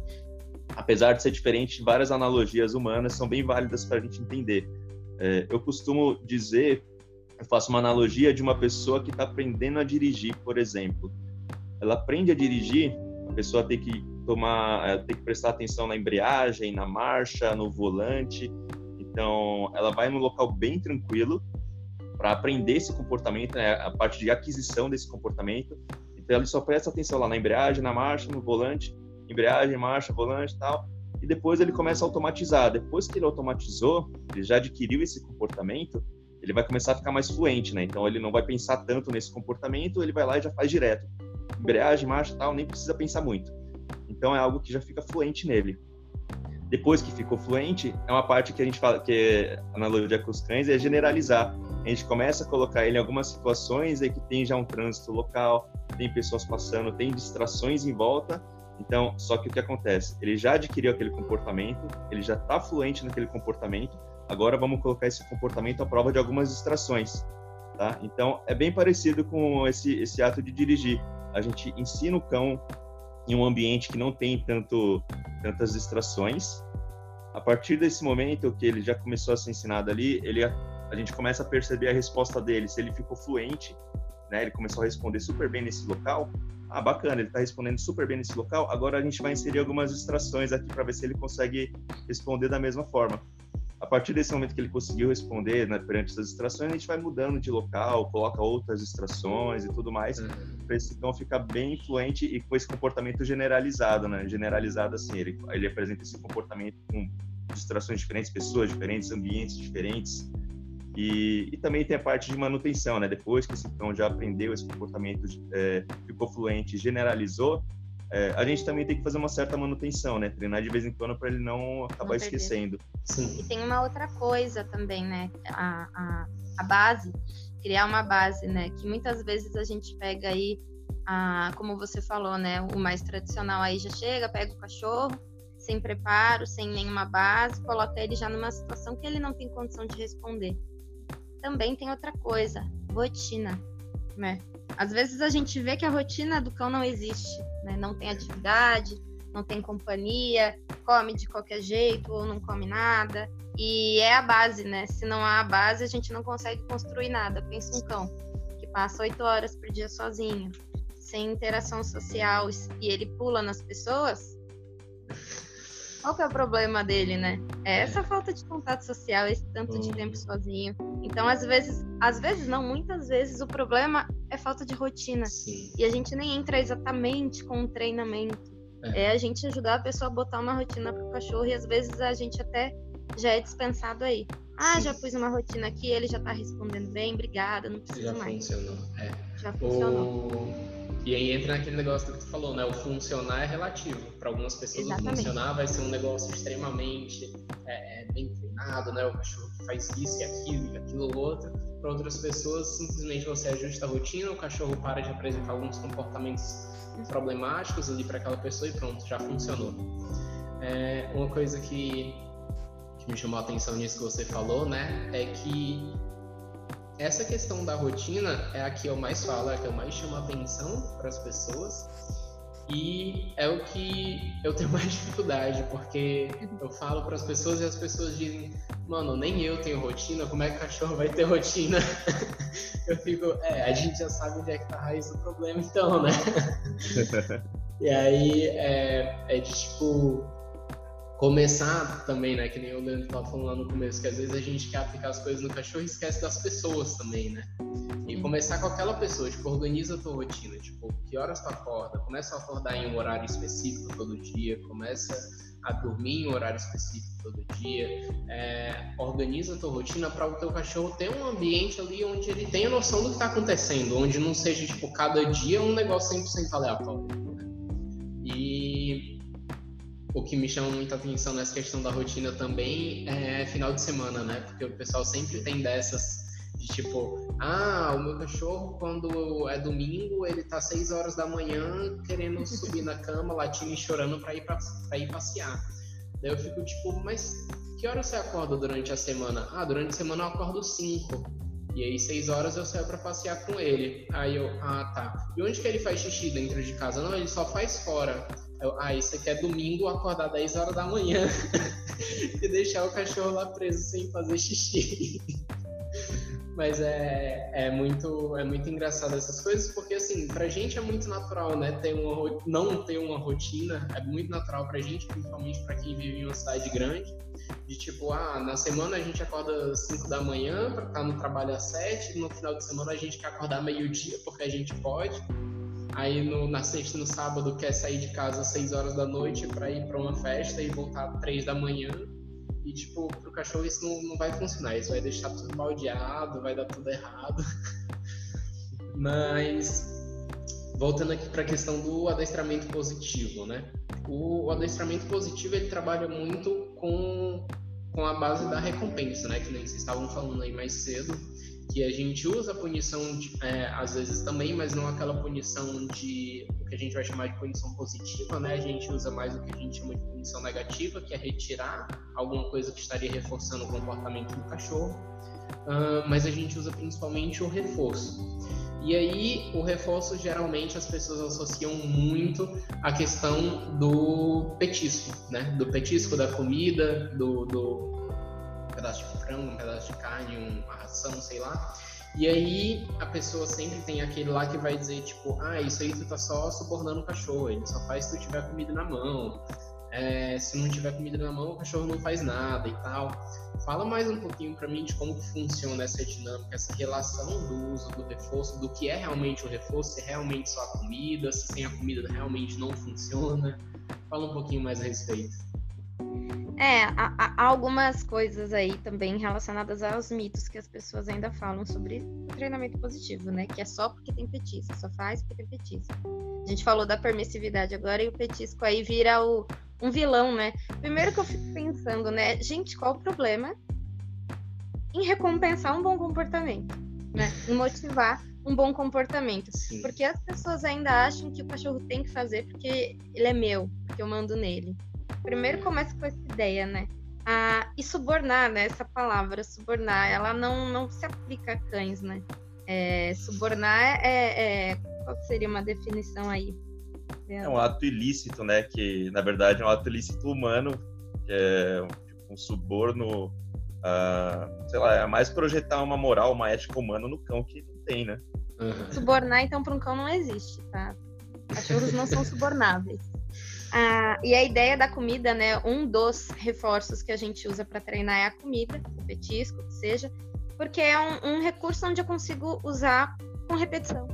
Speaker 2: apesar de ser diferente, várias analogias humanas são bem válidas para a gente entender. É, eu costumo dizer, eu faço uma analogia de uma pessoa que está aprendendo a dirigir, por exemplo. Ela aprende a dirigir, a pessoa tem que tomar, é, tem que prestar atenção na embreagem, na marcha, no volante. Então, ela vai num local bem tranquilo para aprender esse comportamento, né, a parte de aquisição desse comportamento. Então, ela só presta atenção lá na embreagem, na marcha, no volante embreagem, marcha, volante e tal. E depois ele começa a automatizar. Depois que ele automatizou, ele já adquiriu esse comportamento, ele vai começar a ficar mais fluente, né? Então ele não vai pensar tanto nesse comportamento, ele vai lá e já faz direto. Embreagem, marcha tal, nem precisa pensar muito. Então é algo que já fica fluente nele. Depois que ficou fluente, é uma parte que a gente fala que é analogia com os cães, é generalizar. A gente começa a colocar ele em algumas situações em que tem já um trânsito local, tem pessoas passando, tem distrações em volta, então, só que o que acontece? Ele já adquiriu aquele comportamento, ele já está fluente naquele comportamento, agora vamos colocar esse comportamento à prova de algumas distrações, tá? Então, é bem parecido com esse, esse ato de dirigir. A gente ensina o cão em um ambiente que não tem tanto, tantas distrações. A partir desse momento que ele já começou a ser ensinado ali, ele, a gente começa a perceber a resposta dele, se ele ficou fluente, né? Ele começou a responder super bem nesse local, ah, bacana, ele está respondendo super bem nesse local, agora a gente vai inserir algumas distrações aqui para ver se ele consegue responder da mesma forma. A partir desse momento que ele conseguiu responder né, perante essas distrações, a gente vai mudando de local, coloca outras distrações e tudo mais, uhum. para esse cão ficar bem influente e com esse comportamento generalizado, né? Generalizado assim, ele, ele apresenta esse comportamento com distrações diferentes, pessoas diferentes, ambientes diferentes, e, e, também tem a parte de manutenção, né? Depois que esse cão já aprendeu esse comportamento, é, ficou fluente, generalizou, é, a gente também tem que fazer uma certa manutenção, né? Treinar de vez em quando para ele não acabar esquecendo.
Speaker 3: Sim. E tem uma outra coisa também, né? A, a, a, base, criar uma base, né? Que muitas vezes a gente pega aí, a, como você falou, né? O mais tradicional aí já chega, pega o cachorro, sem preparo, sem nenhuma base, coloca ele já numa situação que ele não tem condição de responder também tem outra coisa, rotina, né? Às vezes a gente vê que a rotina do cão não existe, né? Não tem atividade, não tem companhia, come de qualquer jeito ou não come nada. E é a base, né? Se não há a base, a gente não consegue construir nada. Pensa um cão que passa oito horas por dia sozinho, sem interação social e ele pula nas pessoas. Qual que é o problema dele, né? É essa falta de contato social, esse tanto de tempo uhum. sozinho. Então, às vezes, às vezes não, muitas vezes o problema é falta de rotina. Sim. E a gente nem entra exatamente com um treinamento. É. é a gente ajudar a pessoa a botar uma rotina pro cachorro e às vezes a gente até já é dispensado aí. Ah, Sim. já pus uma rotina aqui, ele já tá respondendo bem, obrigada, não precisa
Speaker 4: já
Speaker 3: mais.
Speaker 4: Funcionou. É.
Speaker 3: Já funcionou.
Speaker 4: O... E aí entra naquele negócio que tu falou, né? O funcionar é relativo. Para algumas pessoas Exatamente. o funcionar vai ser um negócio extremamente é, é, bem treinado, né? O cachorro que faz isso e aquilo e aquilo outro. Para outras pessoas, simplesmente você ajusta a rotina, o cachorro para de apresentar alguns comportamentos problemáticos ali para aquela pessoa e pronto, já funcionou. É, uma coisa que me chamou a atenção nisso que você falou, né? É que essa questão da rotina é a que eu mais falo, é a que eu mais chamo atenção para as pessoas. E é o que eu tenho (laughs) mais dificuldade, porque eu falo para as pessoas e as pessoas dizem: Mano, nem eu tenho rotina, como é que o cachorro vai ter rotina? (laughs) eu fico: É, a gente já sabe onde é que tá a raiz do problema, então, né? (laughs) e aí é, é de tipo começar também, né? Que nem o Leandro estava falando lá no começo, que às vezes a gente quer aplicar as coisas no cachorro e esquece das pessoas também, né? E começar com aquela pessoa, tipo, organiza a tua rotina, tipo, que horas tu acorda, começa a acordar em um horário específico todo dia, começa a dormir em um horário específico todo dia, é, organiza a tua rotina para o teu cachorro ter um ambiente ali onde ele tenha noção do que está acontecendo, onde não seja, tipo, cada dia um negócio 100% aleatório. Né? E o que me chama muita atenção nessa questão da rotina também é final de semana, né? Porque o pessoal sempre tem dessas de tipo, ah, o meu cachorro quando é domingo ele tá seis horas da manhã querendo subir na cama, latindo e chorando para ir para ir passear. Daí eu fico tipo, mas que hora você acorda durante a semana? Ah, durante a semana eu acordo cinco. E aí, seis horas eu saio para passear com ele. Aí eu, ah, tá. E onde que ele faz xixi dentro de casa? Não, ele só faz fora. Eu, ah, isso aqui é domingo, acordar 10 horas da manhã (laughs) e deixar o cachorro lá preso sem fazer xixi. (laughs) Mas é, é, muito, é muito engraçado essas coisas, porque assim, pra gente é muito natural, né? Ter uma, não ter uma rotina, é muito natural pra gente, principalmente pra quem vive em uma cidade grande. De tipo, ah, na semana a gente acorda 5 da manhã pra estar no trabalho às 7, no final de semana a gente quer acordar meio-dia porque a gente pode. Aí no, na sexta no sábado quer sair de casa às 6 horas da noite para ir para uma festa e voltar às 3 da manhã. E, tipo, pro cachorro isso não, não vai funcionar. Isso vai deixar tudo baldeado, vai dar tudo errado. (laughs) Mas, voltando aqui para a questão do adestramento positivo, né? O, o, adestramento positivo ele trabalha muito com, com a base da recompensa, né? Que nem vocês estavam falando aí mais cedo que a gente usa a punição de, é, às vezes também, mas não aquela punição de o que a gente vai chamar de punição positiva, né? A gente usa mais o que a gente chama de punição negativa, que é retirar alguma coisa que estaria reforçando o comportamento do cachorro. Uh, mas a gente usa principalmente o reforço. E aí, o reforço geralmente as pessoas associam muito à questão do petisco, né? Do petisco da comida, do, do pedaço de frango, um pedaço de carne, uma ração, sei lá. E aí a pessoa sempre tem aquele lá que vai dizer, tipo, ah, isso aí tu tá só subornando o cachorro, ele só faz se tu tiver comida na mão. É, se não tiver comida na mão, o cachorro não faz nada e tal. Fala mais um pouquinho para mim de como funciona essa dinâmica, essa relação do uso do reforço, do que é realmente o reforço, se é realmente só a comida, se sem a comida realmente não funciona. Fala um pouquinho mais a respeito.
Speaker 3: É, há, há, algumas coisas aí também relacionadas aos mitos que as pessoas ainda falam sobre treinamento positivo, né? Que é só porque tem petisco, só faz porque tem petisco. A gente falou da permissividade agora e o petisco aí vira o, um vilão, né? Primeiro que eu fico pensando, né? Gente, qual o problema em recompensar um bom comportamento, né? Em motivar um bom comportamento. Sim. Porque as pessoas ainda acham que o cachorro tem que fazer porque ele é meu, porque eu mando nele primeiro começa com essa ideia, né? Ah, e subornar, né? Essa palavra, subornar, ela não, não se aplica a cães, né? É, subornar é, é, Qual seria uma definição aí?
Speaker 2: é um ato ilícito, né? Que na verdade é um ato ilícito humano, que é tipo, um suborno, sei lá, é mais projetar uma moral, uma ética humana no cão que não tem, né?
Speaker 3: Subornar, então, para um cão não existe, tá? Cachorros não são subornáveis. Ah, e a ideia da comida, né? Um dos reforços que a gente usa para treinar é a comida, o petisco, que seja, porque é um, um recurso onde eu consigo usar com repetição.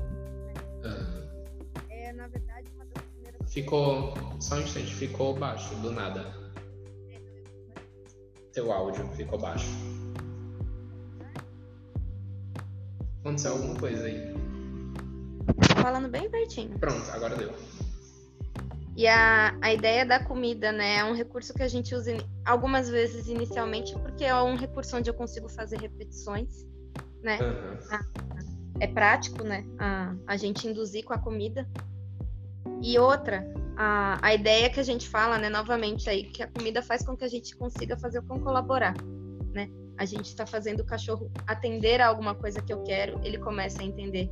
Speaker 4: É, na verdade, uma das primeiras. Ficou. Só um instante, ficou baixo, do nada. Teu áudio ficou baixo. Aconteceu alguma coisa aí.
Speaker 3: Falando bem pertinho.
Speaker 4: Pronto, agora deu.
Speaker 3: E a, a ideia da comida, né, é um recurso que a gente usa algumas vezes inicialmente, porque é um recurso onde eu consigo fazer repetições, né? Uhum. é prático, né? A, a gente induzir com a comida. E outra, a, a ideia que a gente fala, né, novamente aí, que a comida faz com que a gente consiga fazer o cão colaborar, né? A gente está fazendo o cachorro atender a alguma coisa que eu quero, ele começa a entender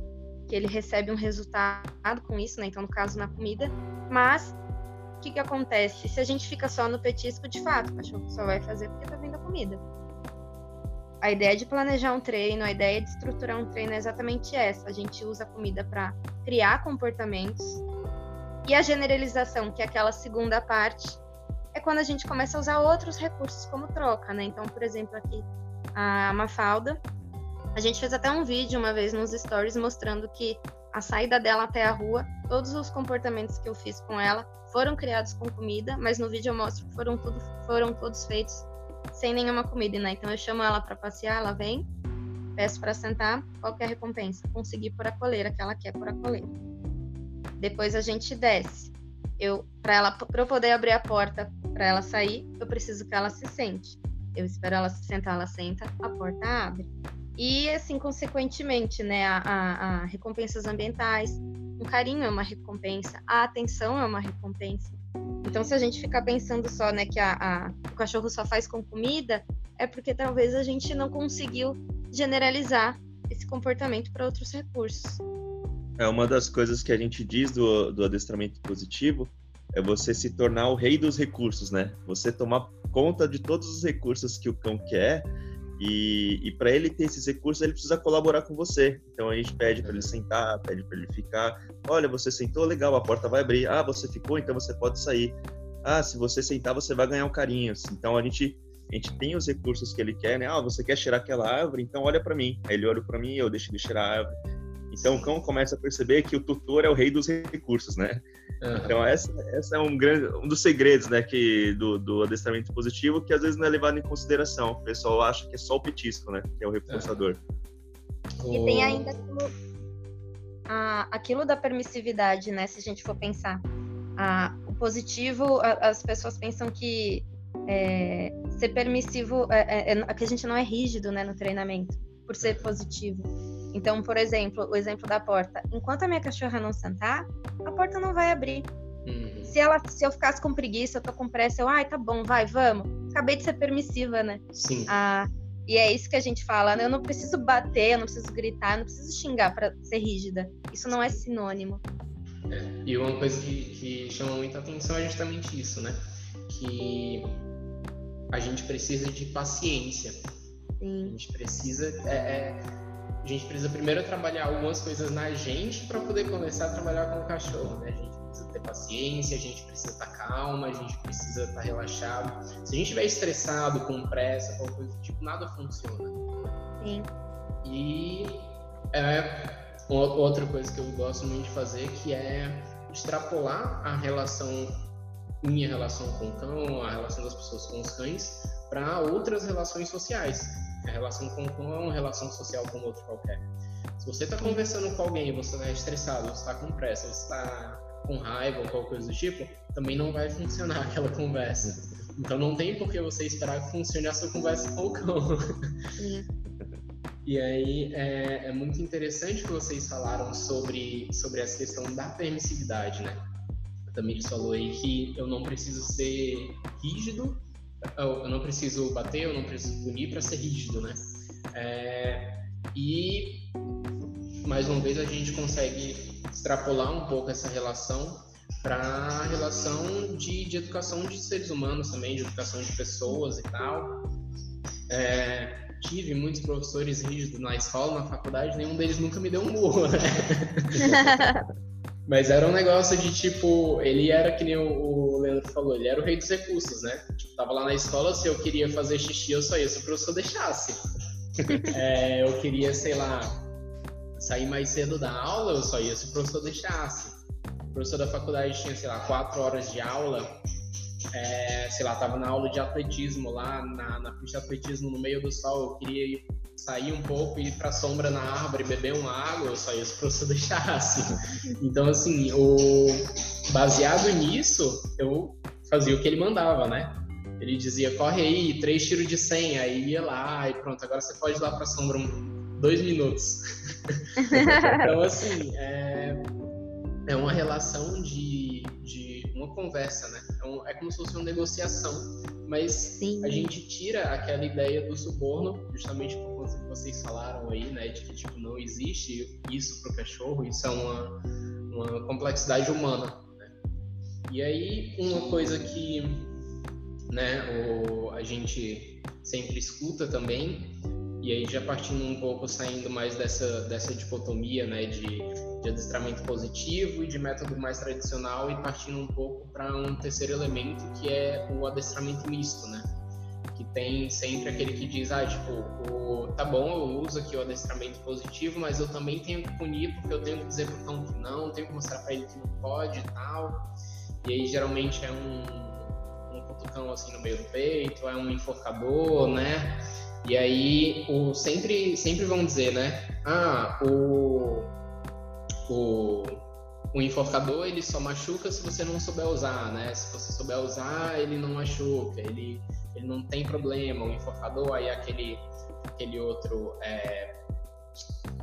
Speaker 3: que ele recebe um resultado com isso, né? Então, no caso, na comida. Mas, o que, que acontece? Se a gente fica só no petisco, de fato, o cachorro só vai fazer porque tá vendo a comida. A ideia de planejar um treino, a ideia de estruturar um treino é exatamente essa. A gente usa a comida para criar comportamentos. E a generalização, que é aquela segunda parte, é quando a gente começa a usar outros recursos como troca, né? Então, por exemplo, aqui a Mafalda, a gente fez até um vídeo uma vez nos stories mostrando que a saída dela até a rua, todos os comportamentos que eu fiz com ela foram criados com comida, mas no vídeo eu mostro que foram, tudo, foram todos feitos sem nenhuma comida, né? Então eu chamo ela para passear, ela vem, peço para sentar, qual é recompensa? Conseguir por a coleira que ela quer por a coleira. Depois a gente desce. Eu, para ela, para eu poder abrir a porta para ela sair, eu preciso que ela se sente. Eu espero ela se sentar, ela senta, a porta abre. E, assim, consequentemente, né, a, a, a recompensas ambientais, um carinho é uma recompensa, a atenção é uma recompensa. Então, se a gente ficar pensando só, né, que a, o cachorro só faz com comida, é porque talvez a gente não conseguiu generalizar esse comportamento para outros recursos.
Speaker 2: É uma das coisas que a gente diz do, do adestramento positivo é você se tornar o rei dos recursos, né? Você tomar conta de todos os recursos que o cão quer e, e para ele ter esses recursos, ele precisa colaborar com você. Então a gente pede para ele sentar, pede para ele ficar. Olha, você sentou, legal, a porta vai abrir. Ah, você ficou, então você pode sair. Ah, se você sentar, você vai ganhar um carinho. Então a gente a gente tem os recursos que ele quer, né? Ah, você quer cheirar aquela árvore? Então olha para mim. Aí ele olha para mim, eu deixo ele cheirar a árvore. Então o cão começa a perceber que o tutor é o rei dos recursos, né? Uhum. Então essa, essa é um grande um dos segredos, né, que do, do adestramento positivo que às vezes não é levado em consideração. O pessoal acha que é só o petisco, né, que é o reforçador.
Speaker 3: Uhum. E tem ainda aquilo, a, aquilo da permissividade, né, se a gente for pensar. A, o positivo, a, as pessoas pensam que é, ser permissivo, é, é, é, que a gente não é rígido, né, no treinamento, por ser positivo. Então, por exemplo, o exemplo da porta. Enquanto a minha cachorra não sentar, a porta não vai abrir. Uhum. Se, ela, se eu ficasse com preguiça, eu tô com pressa, eu, ai, tá bom, vai, vamos. Acabei de ser permissiva, né?
Speaker 4: Sim.
Speaker 3: Ah, e é isso que a gente fala, né? Eu não preciso bater, eu não preciso gritar, eu não preciso xingar para ser rígida. Isso não é sinônimo.
Speaker 4: É. E uma coisa que, que chama muita atenção é justamente isso, né? Que a gente precisa de paciência.
Speaker 3: Sim.
Speaker 4: A gente precisa. É, é a gente precisa primeiro trabalhar algumas coisas na gente para poder começar a trabalhar com o cachorro, né? A gente precisa ter paciência, a gente precisa estar tá calma, a gente precisa estar tá relaxado. Se a gente estiver estressado, com pressa, qualquer coisa do tipo, nada funciona.
Speaker 3: Sim.
Speaker 4: E é outra coisa que eu gosto muito de fazer, que é extrapolar a relação minha relação com o cão, a relação das pessoas com os cães, para outras relações sociais. A relação com o cão é uma relação social como outro qualquer. Se você está conversando com alguém, você está estressado, você está com pressa, você está com raiva ou qualquer coisa do tipo, também não vai funcionar (laughs) aquela conversa. Então não tem por que você esperar que funcione a sua conversa com o cão. E aí é, é, muito interessante que vocês falaram sobre, sobre essa questão da permissividade, né? A Tamires falou aí que eu não preciso ser rígido eu não preciso bater, eu não preciso punir para ser rígido, né? É, e mais uma vez a gente consegue extrapolar um pouco essa relação para a relação de, de educação de seres humanos também, de educação de pessoas e tal. É, tive muitos professores rígidos na escola, na faculdade, nenhum deles nunca me deu um burro, né? (laughs) Mas era um negócio de tipo, ele era que nem o, Leandro falou, ele era o rei dos recursos, né? Tipo, tava lá na escola, se eu queria fazer xixi, eu só ia se o professor deixasse. (laughs) é, eu queria, sei lá, sair mais cedo da aula, eu só ia se o professor deixasse. O professor da faculdade tinha, sei lá, quatro horas de aula, é, sei lá, tava na aula de atletismo lá, na, na pista de atletismo no meio do sol, eu queria ir, sair um pouco e ir pra sombra na árvore, beber uma água, eu só ia se o professor (laughs) deixasse. Então, assim, o, baseado nisso, eu fazia o que ele mandava, né? Ele dizia, corre aí, três tiros de 100, aí ia lá e pronto, agora você pode ir lá pra sombra um, dois minutos. (laughs) então, assim, é, é uma relação de uma conversa, né? É, é como se fosse uma negociação, mas Sim. a gente tira aquela ideia do suborno, justamente por conta que vocês falaram aí, né? De que tipo, não existe isso para o cachorro, isso é uma, uma complexidade humana. Né? E aí, uma coisa que né, o, a gente sempre escuta também e aí já partindo um pouco, saindo mais dessa, dessa dicotomia né, de, de adestramento positivo e de método mais tradicional e partindo um pouco para um terceiro elemento que é o adestramento misto, né? Que tem sempre aquele que diz, ah, tipo, o, tá bom, eu uso aqui o adestramento positivo, mas eu também tenho que punir porque eu tenho que dizer pro cão que não, tenho que mostrar para ele que não pode e tal. E aí geralmente é um, um cutucão assim no meio do peito, é um enforcador, né? E aí o, sempre, sempre vão dizer, né? Ah, o, o, o enforcador ele só machuca se você não souber usar, né? Se você souber usar, ele não machuca, ele, ele não tem problema. O enforcador, aí aquele, aquele outro, é,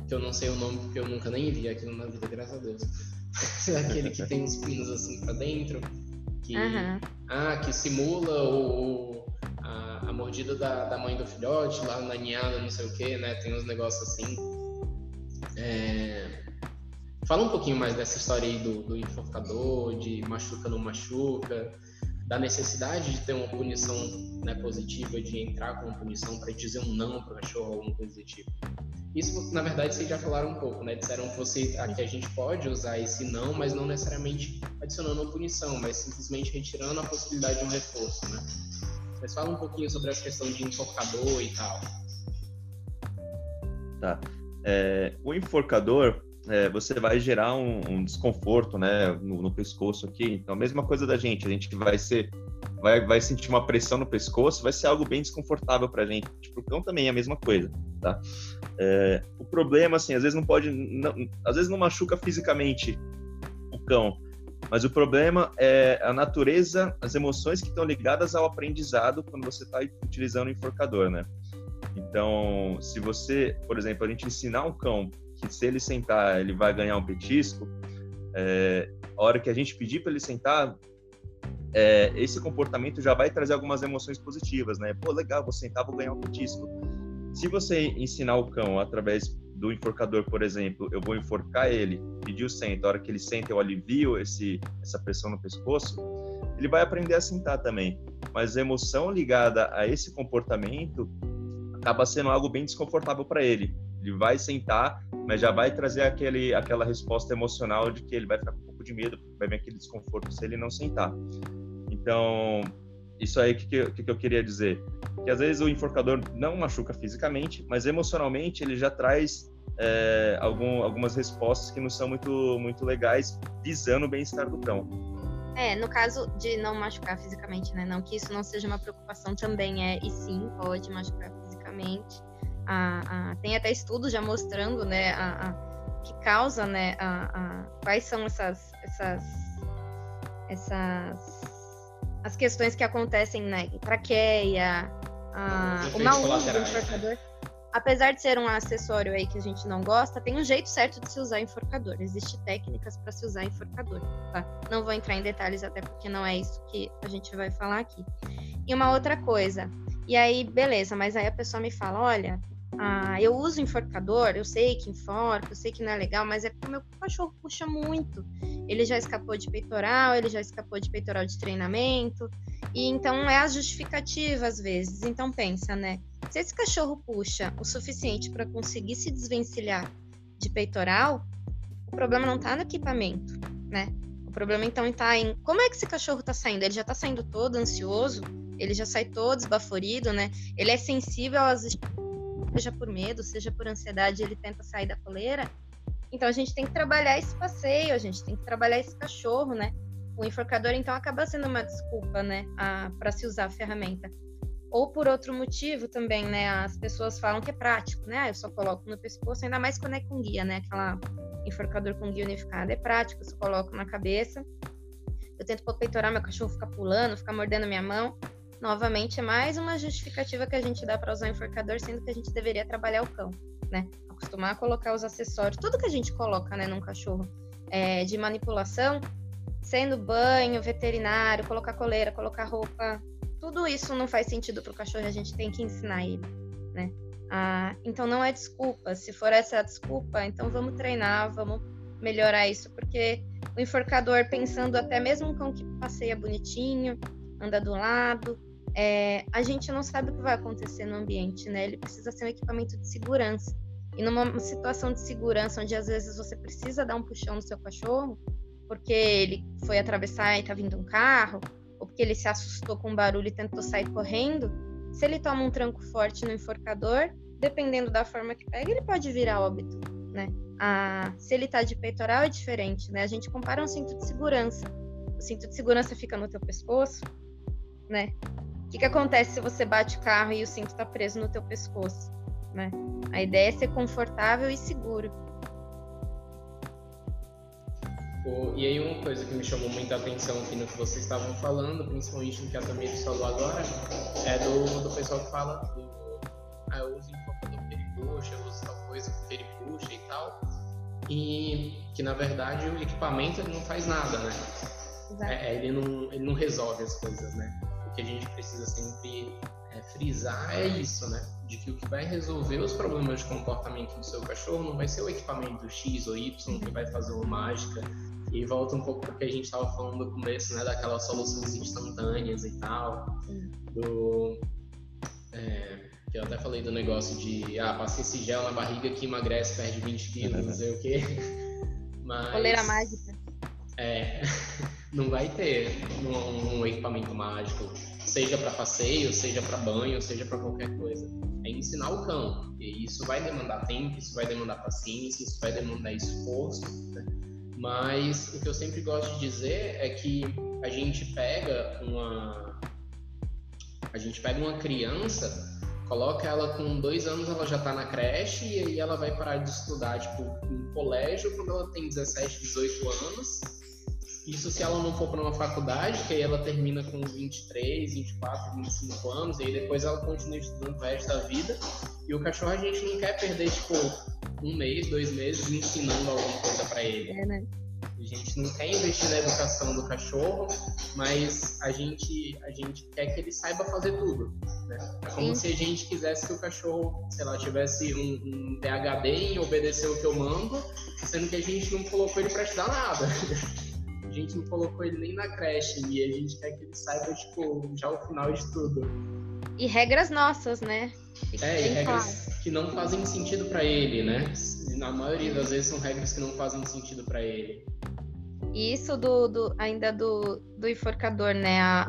Speaker 4: que eu não sei o nome porque eu nunca nem vi aquilo na vida, graças a Deus. (laughs) aquele que tem uns pinos assim pra dentro, que, uhum. ah, que simula o, a mordida da, da mãe do filhote, lá na ninhada, não sei o que, né? Tem uns negócios assim. É... Fala um pouquinho mais dessa história aí do, do enforcador, de machuca não machuca, da necessidade de ter uma punição né, positiva, de entrar com uma punição para dizer um não para o cachorro, alguma coisa do tipo. Isso, na verdade, vocês já falaram um pouco, né? Disseram que, você, que a gente pode usar esse não, mas não necessariamente adicionando uma punição, mas simplesmente retirando a possibilidade de um reforço, né? Mas fala um pouquinho sobre essa questão de enforcador e tal.
Speaker 2: Tá. É, o enforcador, é, você vai gerar um, um desconforto, né, no, no, pescoço aqui. Então, a mesma coisa da gente, a gente vai ser, vai, vai sentir uma pressão no pescoço, vai ser algo bem desconfortável para a gente. Tipo, cão também é a mesma coisa, tá? É, o problema, assim, às vezes não pode, não, às vezes não machuca fisicamente o cão, mas o problema é a natureza, as emoções que estão ligadas ao aprendizado quando você está utilizando o enforcador, né? Então, se você, por exemplo, a gente ensinar um cão que se ele sentar ele vai ganhar um petisco, é, a hora que a gente pedir para ele sentar, é, esse comportamento já vai trazer algumas emoções positivas, né? Pô, legal, vou sentar, vou ganhar um petisco. Se você ensinar o cão através do enforcador, por exemplo, eu vou enforcar ele, pedir o sento, a hora que ele senta eu alivio esse, essa pressão no pescoço, ele vai aprender a sentar também. Mas a emoção ligada a esse comportamento acaba sendo algo bem desconfortável para ele. Ele vai sentar, mas já vai trazer aquele, aquela resposta emocional de que ele vai ficar com um pouco de medo, vai vir aquele desconforto se ele não sentar. Então, isso aí que, que, que eu queria dizer. Que às vezes o enforcador não machuca fisicamente, mas emocionalmente ele já traz é, algum, algumas respostas que não são muito, muito legais, visando o bem-estar do cão.
Speaker 3: É, no caso de não machucar fisicamente, né? Não que isso não seja uma preocupação também, é, e sim, pode machucar fisicamente. Ah, ah, tem até estudos já mostrando, né, a, a que causa, né, a, quais são essas, essas, essas as questões que acontecem na né, traqueia, o mau uso do enforcador apesar de ser um acessório aí que a gente não gosta, tem um jeito certo de se usar enforcador. Existem técnicas para se usar enforcador, tá? Não vou entrar em detalhes até porque não é isso que a gente vai falar aqui. E uma outra coisa. E aí, beleza, mas aí a pessoa me fala, olha, Ah, eu uso enforcador, eu sei que enforca, eu sei que não é legal, mas é porque o meu cachorro puxa muito. Ele já escapou de peitoral, ele já escapou de peitoral de treinamento, e então é a justificativa às vezes. Então pensa, né? Se esse cachorro puxa o suficiente para conseguir se desvencilhar de peitoral, o problema não está no equipamento, né? O problema então está em como é que esse cachorro está saindo? Ele já está saindo todo ansioso, ele já sai todo esbaforido, né? Ele é sensível às seja por medo, seja por ansiedade, ele tenta sair da coleira. Então a gente tem que trabalhar esse passeio, a gente tem que trabalhar esse cachorro, né? O enforcador então acaba sendo uma desculpa, né, para se usar a ferramenta. Ou por outro motivo também, né? As pessoas falam que é prático, né? Ah, eu só coloco no pescoço, ainda mais quando é com guia, né? Aquela enforcador com guia unificado é prático, eu só coloco na cabeça. Eu tento peitorar, meu cachorro fica pulando, fica mordendo minha mão novamente é mais uma justificativa que a gente dá para usar o enforcador, sendo que a gente deveria trabalhar o cão, né? Acostumar a colocar os acessórios, tudo que a gente coloca, né, num cachorro é, de manipulação, sendo banho, veterinário, colocar coleira, colocar roupa, tudo isso não faz sentido para o cachorro, a gente tem que ensinar ele, né? Ah, então não é desculpa. Se for essa a desculpa, então vamos treinar, vamos melhorar isso, porque o enforcador, pensando até mesmo um cão que passeia bonitinho, anda do lado, é, a gente não sabe o que vai acontecer no ambiente, né? Ele precisa ser um equipamento de segurança. E numa situação de segurança, onde às vezes você precisa dar um puxão no seu cachorro, porque ele foi atravessar e tá vindo um carro, ou porque ele se assustou com um barulho e tentou sair correndo, se ele toma um tranco forte no enforcador, dependendo da forma que pega, ele pode virar óbito, né? Ah, se ele tá de peitoral é diferente, né? A gente compara um cinto de segurança. O cinto de segurança fica no teu pescoço, né? Que, que acontece se você bate o carro e o cinto está preso no teu pescoço? Né? A ideia é ser confortável e seguro.
Speaker 4: e aí uma coisa que me chamou muita atenção aqui no que vocês estavam falando, principalmente no que a Tamires falou agora, é do, do pessoal que fala do ah, eu uso enfoque porque ele puxa, eu uso tal coisa porque ele puxa e tal. E que na verdade o equipamento não faz nada, né? É, ele, não, ele não resolve as coisas, né? Que a gente precisa sempre é, frisar é isso, né? De que o que vai resolver os problemas de comportamento do seu cachorro não vai ser o equipamento X ou Y que vai fazer uma mágica. E volta um pouco para o que a gente estava falando no começo, né? Daquelas soluções instantâneas e tal. Do, é, que eu até falei do negócio de, ah, passei esse gel na barriga que emagrece, perde 20 quilos, não sei o quê. (laughs)
Speaker 3: Mas... Coleira mágica.
Speaker 4: É. (laughs) não vai ter um, um equipamento mágico, seja para passeio, seja para banho, seja para qualquer coisa. É ensinar o cão. E isso vai demandar tempo, isso vai demandar paciência, isso vai demandar esforço. Né? Mas o que eu sempre gosto de dizer é que a gente pega uma a gente pega uma criança, coloca ela com dois anos, ela já está na creche e aí ela vai parar de estudar tipo no colégio quando ela tem 17, 18 anos isso se ela não for para uma faculdade, que aí ela termina com 23, 24, 25 anos, e aí depois ela continua estudando o resto da vida. E o cachorro a gente não quer perder, tipo, um mês, dois meses ensinando alguma coisa para ele.
Speaker 3: É, né?
Speaker 4: A gente não quer investir na educação do cachorro, mas a gente, a gente quer que ele saiba fazer tudo. Né? É como Sim. se a gente quisesse que o cachorro, sei lá, tivesse um, um PHD em obedecer o que eu mando, sendo que a gente não colocou ele para estudar nada. (laughs) A gente não colocou ele nem na creche e a gente quer que ele saiba, tipo, já o final de tudo.
Speaker 3: E regras nossas, né?
Speaker 4: É, e regras que não fazem sentido para ele, né? Na maioria das vezes são regras que não fazem sentido para ele.
Speaker 3: E isso do, do, ainda do, do enforcador, né? A,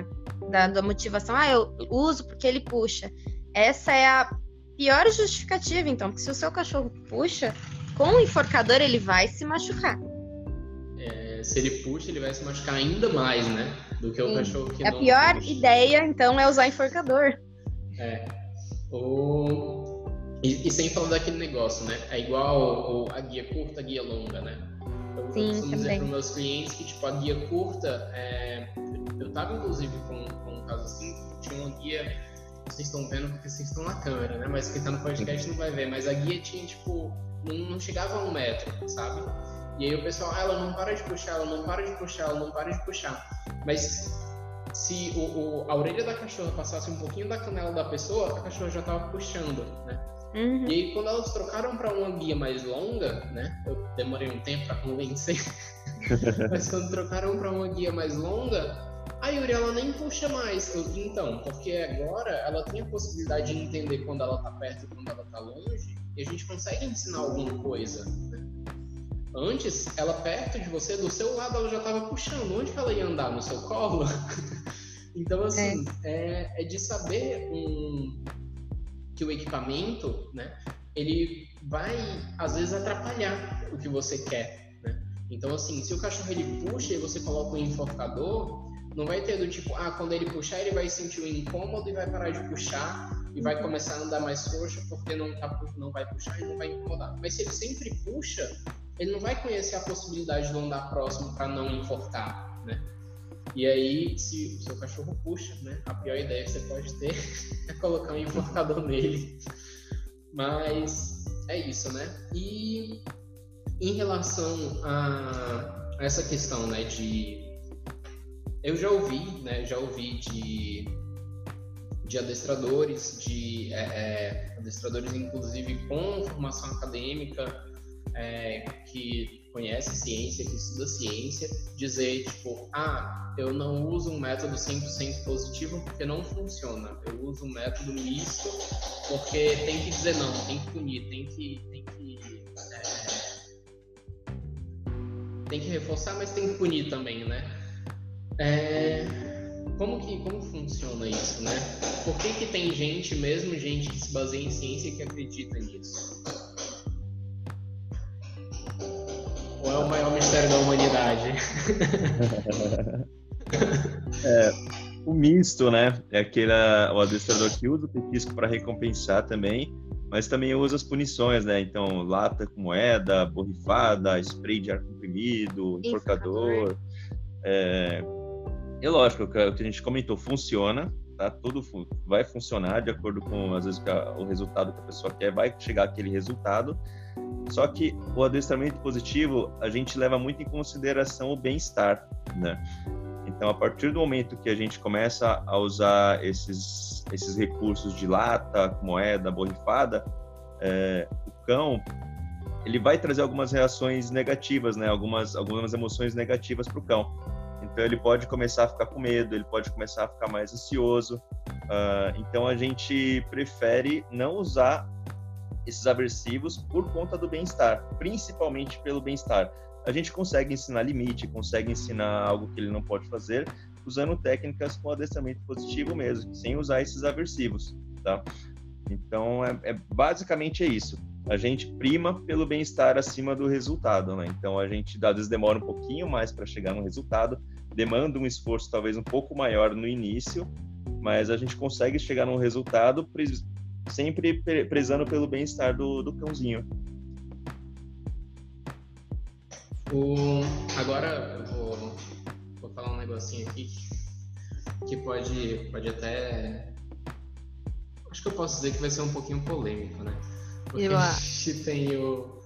Speaker 3: a da, da motivação, ah, eu uso porque ele puxa. Essa é a pior justificativa, então, porque se o seu cachorro puxa, com o enforcador ele vai se machucar
Speaker 4: se ele puxa, ele vai se machucar ainda mais, né? Do que Sim. o cachorro que
Speaker 3: a não. A pior puxa. ideia, então, é usar enforcador.
Speaker 4: É. O... E, e, sem falar daquele negócio, né? É igual a guia curta, a guia longa, né? Eu
Speaker 3: Sim, costumo também.
Speaker 4: dizer para meus clientes que, tipo, a guia curta, é... eu tava inclusive com, com um caso assim, tinha uma guia, vocês estão vendo porque vocês estão na câmera, né? Mas quem tá no podcast não vai ver, mas a guia tinha, tipo, não, não chegava a um metro, sabe? E aí o pessoal, ah, ela não para de puxar, ela não para de puxar, ela não para de puxar. Mas se o, o, a orelha da cachorra passasse um pouquinho da canela da pessoa, a cachorra já estava puxando, né? Uhum. E aí, quando elas trocaram para uma guia mais longa, né? Eu demorei um tempo para convencer. (laughs) Mas quando trocaram para uma guia mais longa, a Yuri ela nem puxa mais. Então, porque agora ela tem a possibilidade de entender quando ela tá perto e quando ela tá longe, e a gente consegue ensinar alguma coisa. Né? Antes, ela perto de você, do seu lado, ela já tava puxando. Onde que ela ia andar? No seu colo? (laughs) então, assim, é. É, é de saber um, que o equipamento, né, ele vai às vezes atrapalhar o que você quer, né? Então assim, se o cachorro ele puxa e você coloca um enforcador, não vai ter do tipo, ah, quando ele puxar ele vai sentir um incômodo e vai parar de puxar e vai começar a andar mais frouxo porque não tá, não vai puxar e não vai incomodar. Mas se ele sempre puxa, ele não vai conhecer a possibilidade de andar próximo para não enforcar, né? E aí, se o seu cachorro puxa, né? A pior ideia que você pode ter (laughs) é colocar um enforcador nele. Mas é isso, né? E em relação a essa questão, né, de eu já ouvi, né, já ouvi de, de adestradores, de é, é, adestradores inclusive com formação acadêmica, é, que conhece ciência, que estuda ciência, dizer tipo, ah, eu não uso um método 100% positivo porque não funciona. Eu uso um método misto porque tem que dizer não, tem que punir, tem que, tem que, é, tem que reforçar, mas tem que punir também, né? É, como que como funciona isso, né? Por que, que tem gente, mesmo gente que se baseia em ciência, que acredita nisso? Ou é o maior mistério da humanidade? (laughs)
Speaker 2: É, o misto, né? É aquele o adestrador que usa o petisco para recompensar também, mas também usa as punições, né? Então, lata com moeda, borrifada, spray de ar comprimido, enforcador. É, e lógico, o que a gente comentou, funciona, tá? Tudo vai funcionar de acordo com, às vezes, o resultado que a pessoa quer, vai chegar aquele resultado. Só que o adestramento positivo, a gente leva muito em consideração o bem-estar, né? Então, a partir do momento que a gente começa a usar esses, esses recursos de lata, moeda, borrifada, é, o cão ele vai trazer algumas reações negativas, né? Algumas algumas emoções negativas para o cão. Então ele pode começar a ficar com medo, ele pode começar a ficar mais ansioso. Uh, então a gente prefere não usar esses aversivos por conta do bem-estar, principalmente pelo bem-estar a gente consegue ensinar limite, consegue ensinar algo que ele não pode fazer, usando técnicas com adestramento positivo mesmo, sem usar esses aversivos, tá? Então, é, é basicamente é isso. A gente prima pelo bem-estar acima do resultado, né? Então, a gente às vezes demora um pouquinho mais para chegar no resultado, demanda um esforço talvez um pouco maior no início, mas a gente consegue chegar no resultado sempre prezando pelo bem-estar do, do cãozinho.
Speaker 4: O, agora eu vou, vou falar um negocinho aqui que pode, pode até. Acho que eu posso dizer que vai ser um pouquinho polêmico, né? Porque (laughs) a gente tem o,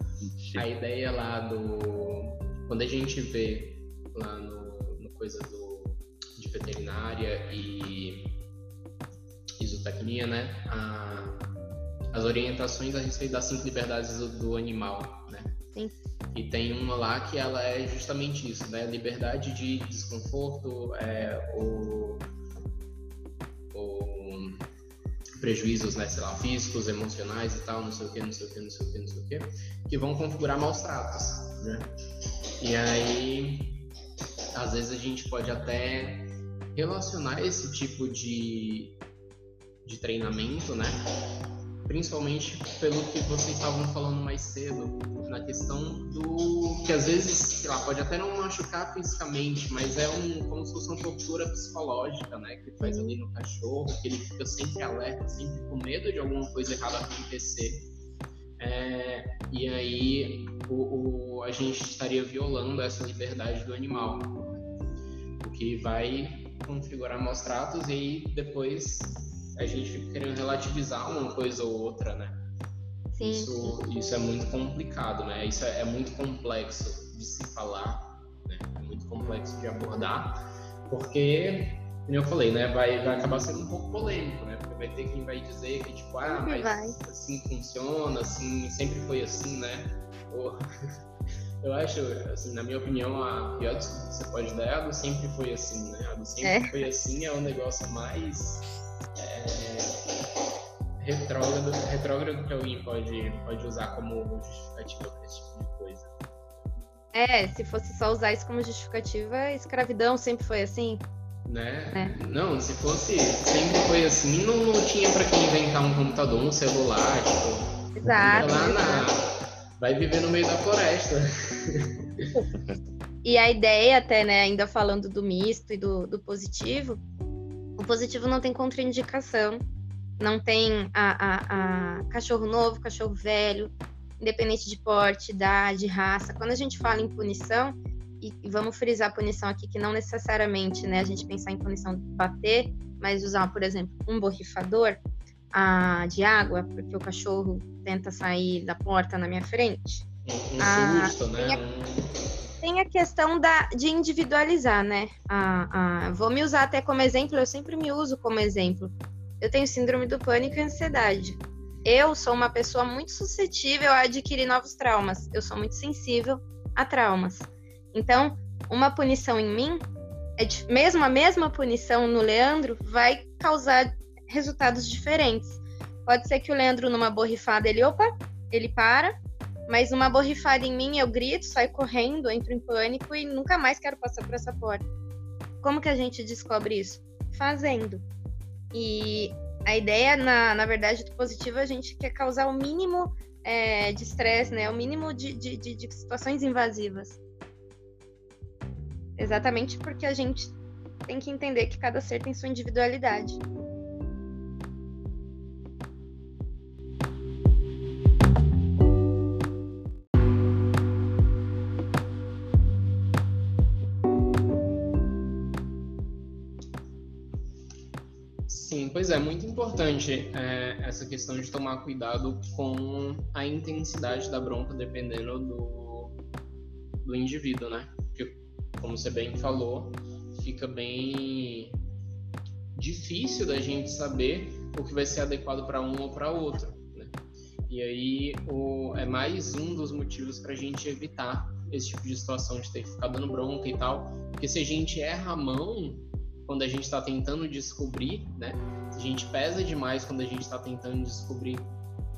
Speaker 4: a ideia lá do. Quando a gente vê lá no coisa do, de veterinária e isotecnia, né? A, as orientações a respeito das cinco liberdades do, do animal, né? Sim. E tem uma lá que ela é justamente isso, né? Liberdade de desconforto, é, o, o prejuízos, né, sei lá, físicos, emocionais e tal, não sei o que, não sei o que, não sei o que, não sei o que, que vão configurar maus tratos, né? E aí, às vezes a gente pode até relacionar esse tipo de, de treinamento, né, principalmente pelo que vocês estavam falando mais cedo, na questão do que às vezes, sei lá, pode até não machucar fisicamente, mas é um como se fosse uma tortura psicológica, né, que faz ali no cachorro, que ele fica sempre alerta, sempre com medo de alguma coisa errada acontecer. É, e aí o, o, a gente estaria violando essa liberdade do animal, o que vai configurar maus tratos e depois a gente fica querendo relativizar uma coisa ou outra, né? Sim. Isso, isso é muito complicado, né? Isso é, é muito complexo de se falar, né? É muito complexo de abordar, porque como eu falei, né, vai, vai acabar sendo um pouco polêmico, né? Porque vai ter quem vai dizer que, tipo, ah, mas vai. assim funciona, assim, sempre foi assim, né? Ou... (laughs) Eu acho, assim, na minha opinião, a pior desculpa que você pode dar é a do sempre foi assim, né? A do sempre é. foi assim é o negócio mais é, retrógrado, retrógrado que alguém pode, pode usar como justificativa para esse tipo de coisa.
Speaker 3: É, se fosse só usar isso como justificativa, escravidão sempre foi assim.
Speaker 4: Né? É. Não, se fosse sempre foi assim, não, não tinha para quem inventar um computador, um celular, tipo.
Speaker 3: Exato. Lá
Speaker 4: na, vai viver no meio da floresta. (laughs)
Speaker 3: E a ideia até, né, ainda falando do misto e do, do positivo, o positivo não tem contraindicação, não tem a, a, a cachorro novo, cachorro velho, independente de porte, idade, raça. Quando a gente fala em punição, e, vamos frisar a punição aqui, que não necessariamente, né, a gente pensar em punição de bater, mas usar, por exemplo, um borrifador, a, de água, porque o cachorro tenta sair da porta na minha frente.
Speaker 4: Um ah, né?
Speaker 3: Tem a, tem a, questão da, de individualizar, né? A, a, vou me usar até como exemplo, eu sempre me uso como exemplo. Eu tenho síndrome do pânico e ansiedade. Eu sou uma pessoa muito suscetível a adquirir novos traumas. Eu sou muito sensível a traumas. Então, uma punição em mim, é de, mesmo a mesma punição no Leandro, vai causar resultados diferentes. Pode ser que o Leandro, numa borrifada, ele, opa, ele para, mas numa borrifada em mim, eu grito, saio correndo, entro em pânico e nunca mais quero passar por essa porta. Como que a gente descobre isso? Fazendo. E a ideia, na, na verdade, do positivo, a gente quer causar o mínimo é, de estresse, né? O mínimo de, de, de, de situações invasivas. Exatamente porque a gente tem que entender que cada ser tem sua individualidade.
Speaker 4: pois é, muito importante é, essa questão de tomar cuidado com a intensidade da bronca dependendo do, do indivíduo, né? Como você bem falou, fica bem difícil da gente saber o que vai ser adequado para um ou para outro. Né? E aí o, é mais um dos motivos para a gente evitar esse tipo de situação de ter que ficar dando bronca e tal. Porque se a gente erra a mão, quando a gente está tentando descobrir, né? Se a gente pesa demais quando a gente está tentando descobrir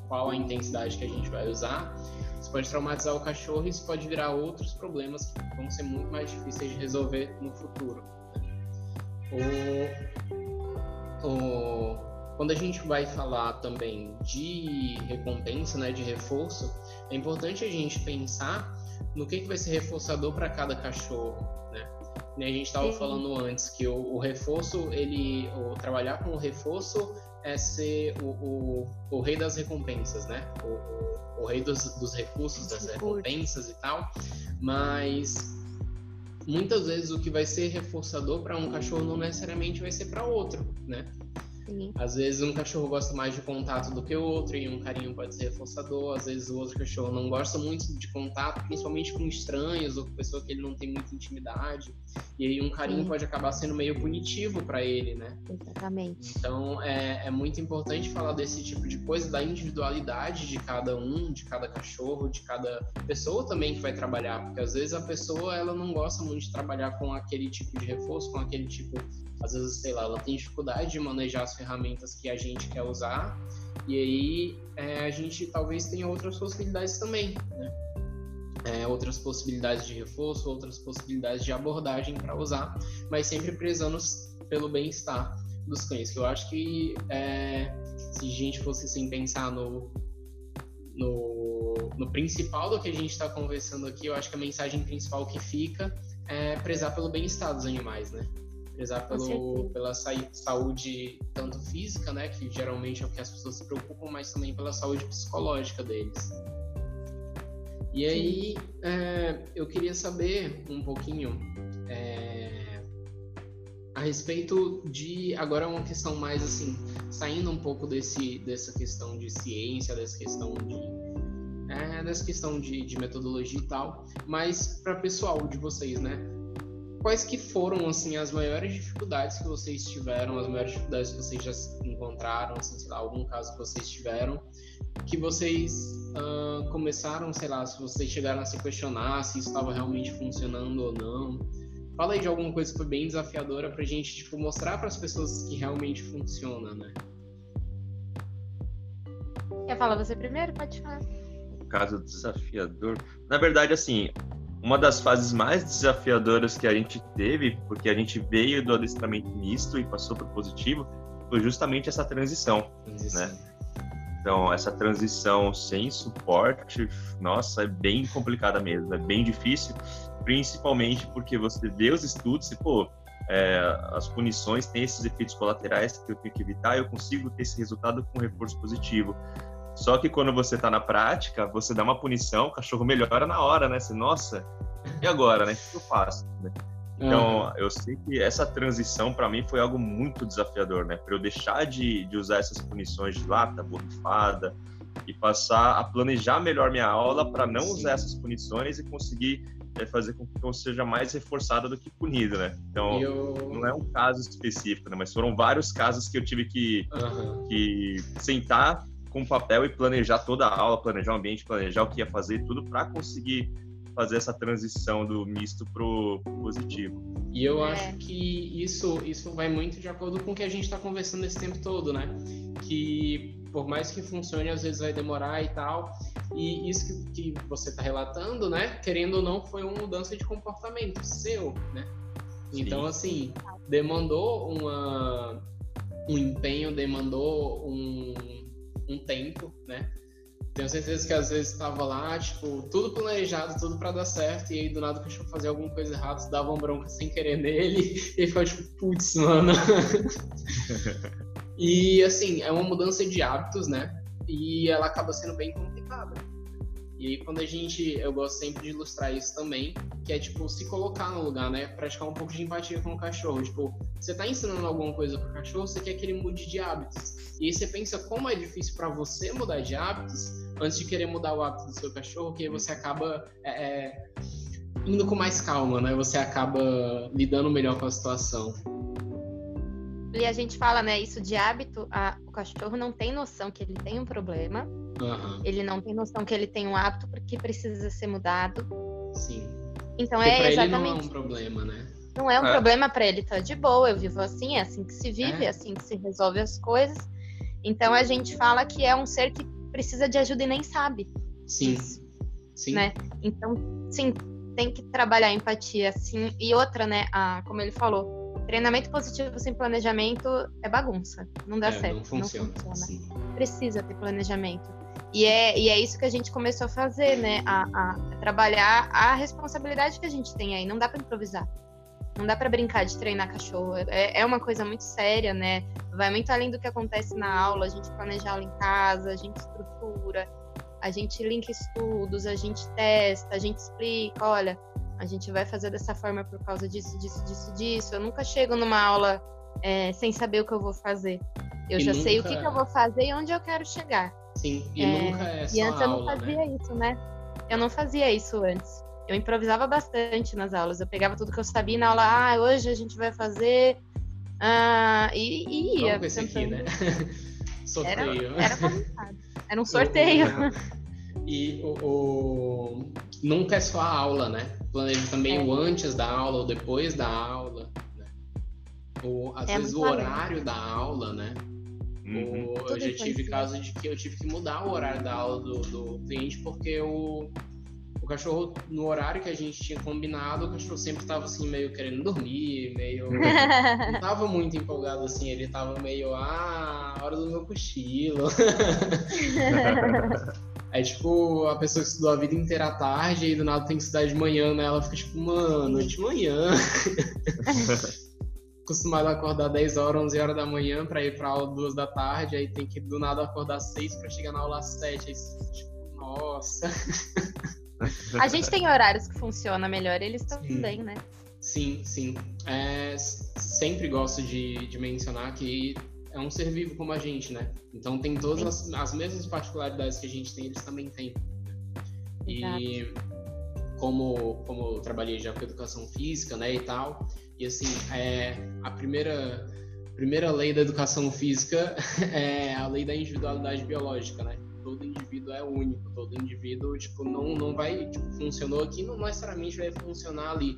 Speaker 4: qual a intensidade que a gente vai usar, isso pode traumatizar o cachorro e isso pode virar outros problemas que vão ser muito mais difíceis de resolver no futuro. O, o, quando a gente vai falar também de recompensa, né, de reforço, é importante a gente pensar no que, que vai ser reforçador para cada cachorro, né? Né, a gente estava falando antes que o, o, reforço, ele, o trabalhar com o reforço é ser o, o, o rei das recompensas, né? O, o, rei dos, dos recursos, das recompensas e tal. Mas muitas vezes o que vai ser reforçador para um cachorro não necessariamente vai ser para outro, né? Sim. Às vezes um cachorro gosta mais de contato do que o outro e um carinho pode ser reforçador. Às vezes o outro cachorro não gosta muito de contato, principalmente com estranhos ou com pessoa que ele não tem muita intimidade. E aí um carinho Sim. pode acabar sendo meio punitivo para ele, né?
Speaker 3: Exatamente.
Speaker 4: Então é, é muito importante falar desse tipo de coisa, da individualidade de cada um, de cada cachorro, de cada pessoa também que vai trabalhar, porque às vezes a pessoa ela não gosta muito de trabalhar com aquele tipo de reforço, com aquele tipo às vezes, sei lá, ela tem dificuldade de manejar as ferramentas que a gente quer usar, e aí é, a gente talvez tenha outras possibilidades também, né? É, outras possibilidades de reforço, outras possibilidades de abordagem para usar, mas sempre prezando pelo bem-estar dos cães, que eu acho que é, se a gente fosse assim, pensar no, no, no principal do que a gente está conversando aqui, eu acho que a mensagem principal que fica é prezar pelo bem-estar dos animais, né? Prezar pelo, pela saúde tanto física, né, que geralmente é o que as pessoas se preocupam, mas também pela saúde psicológica deles. E aí, é, eu queria saber um pouquinho é, a respeito de agora uma questão mais assim, saindo um pouco desse dessa questão de ciência, dessa questão de é, dessa questão de, de metodologia e tal, mas para pessoal de vocês, né? Quais que foram assim as maiores dificuldades que vocês tiveram, as maiores dificuldades que vocês já encontraram, assim, sei lá, algum caso que vocês tiveram, que vocês uh, começaram, sei lá, se vocês chegaram a se questionar se isso estava realmente funcionando ou não. Fala aí de alguma coisa que foi bem desafiadora pra gente, tipo, mostrar para as pessoas que realmente funciona, né?
Speaker 3: Quer falar você primeiro? Pode falar.
Speaker 2: Caso desafiador. Na verdade, assim, uma das fases mais desafiadoras que a gente teve, porque a gente veio do adestramento misto e passou para o positivo, foi justamente essa transição, transição. né? Então, essa transição sem suporte, nossa, é bem complicada mesmo, é bem difícil, principalmente porque você vê os estudos e, pô, é, as punições têm esses efeitos colaterais que eu tenho que evitar, eu consigo ter esse resultado com reforço positivo. Só que quando você está na prática, você dá uma punição, o cachorro melhora na hora, né? Você, nossa, e agora, né? O que eu faço? Então, uhum. eu sei que essa transição para mim foi algo muito desafiador, né? Para eu deixar de, de usar essas punições de lata, borrifada e passar a planejar melhor minha aula para não Sim. usar essas punições e conseguir é, fazer com que eu seja mais reforçado do que punido, né? Então, eu... não é um caso específico, né? Mas foram vários casos que eu tive que, uhum. que sentar com papel e planejar toda a aula, planejar o ambiente, planejar o que ia fazer, tudo para conseguir fazer essa transição do misto pro positivo.
Speaker 4: E eu é. acho que isso, isso vai muito de acordo com o que a gente está conversando esse tempo todo, né? Que por mais que funcione, às vezes vai demorar e tal. E isso que, que você está relatando, né? Querendo ou não, foi uma mudança de comportamento seu, né? Então, assim, demandou uma, um empenho, demandou um, um tempo, né? Tenho certeza que às vezes estava lá, tipo, tudo planejado, tudo para dar certo, e aí do nada o cachorro fazia alguma coisa errada, dava uma bronca sem querer nele, (laughs) e ficava tipo, putz, mano. (laughs) e assim, é uma mudança de hábitos, né? E ela acaba sendo bem complicada. E quando a gente, eu gosto sempre de ilustrar isso também, que é tipo se colocar no lugar, né? Praticar um pouco de empatia com o cachorro. Tipo, você tá ensinando alguma coisa pro cachorro, você quer que ele mude de hábitos. E aí você pensa como é difícil para você mudar de hábitos antes de querer mudar o hábito do seu cachorro, que aí você acaba é, é, indo com mais calma, né? Você acaba lidando melhor com a situação.
Speaker 3: E a gente fala, né, isso de hábito, a, o cachorro não tem noção que ele tem um problema, uhum. ele não tem noção que ele tem um hábito porque precisa ser mudado.
Speaker 4: Sim.
Speaker 3: Então porque é exatamente.
Speaker 4: Ele não é um problema, né?
Speaker 3: Não é um é. problema para ele, tá de boa, eu vivo assim, é assim que se vive, é. é assim que se resolve as coisas. Então a gente fala que é um ser que precisa de ajuda e nem sabe.
Speaker 4: Sim. Disso, sim.
Speaker 3: Né? Então, sim, tem que trabalhar a empatia, assim. E outra, né, a, como ele falou, Treinamento positivo sem planejamento é bagunça. Não dá é, certo. Não funciona. Não funciona. Precisa ter planejamento. E é, e é isso que a gente começou a fazer, né? A, a, a trabalhar a responsabilidade que a gente tem aí. Não dá para improvisar. Não dá para brincar de treinar cachorro. É, é uma coisa muito séria, né? Vai muito além do que acontece na aula. A gente planeja aula em casa, a gente estrutura, a gente linka estudos, a gente testa, a gente explica. Olha, a gente vai fazer dessa forma por causa disso, disso, disso, disso. Eu nunca chego numa aula é, sem saber o que eu vou fazer. Eu e já nunca... sei o que, que, eu vou fazer e onde eu quero chegar.
Speaker 4: Sim, e é... nunca é só
Speaker 3: E antes
Speaker 4: aula,
Speaker 3: eu não fazia
Speaker 4: né?
Speaker 3: isso, né? Eu não fazia isso antes. Eu improvisava bastante nas aulas. Eu pegava tudo que eu sabia na aula. Ah, hoje a gente vai fazer. Ah, e, e ia.
Speaker 4: Vamos esse aqui, né? (laughs) sorteio.
Speaker 3: Era, era, (laughs) era um sorteio. (laughs)
Speaker 4: E o, o, nunca é só a aula, né? Planeja também é. o antes da aula, ou depois da aula. Né? Ou às é vezes o horário da aula, né? Uhum. Ou, eu já tive casos de que eu tive que mudar o horário da aula do, do cliente porque o, o cachorro, no horário que a gente tinha combinado, o cachorro sempre estava assim, meio querendo dormir, meio. (laughs) não tava muito empolgado assim, ele tava meio, ah, hora do meu cochilo. (laughs) (laughs) Aí, tipo, a pessoa que estudou a vida inteira à tarde e do nada tem que estudar de manhã, né? Ela fica tipo, mano, de manhã. (laughs) Acostumado a acordar 10 horas, 11 horas da manhã pra ir pra aula 2 da tarde, aí tem que do nada acordar 6 pra chegar na aula 7. Aí, tipo, nossa.
Speaker 3: A gente tem horários que funcionam melhor, eles estão bem, né?
Speaker 4: Sim, sim. É, sempre gosto de, de mencionar que é um ser vivo como a gente, né? Então tem todas as, as, mesmas particularidades que a gente tem, eles também têm. E como, como eu trabalhei já com educação física, né, e tal, e assim, é, a primeira, primeira lei da educação física (laughs) é a lei da individualidade biológica, né? Todo indivíduo é único, todo indivíduo, tipo, não, não vai, tipo, funcionou aqui, não necessariamente vai funcionar ali.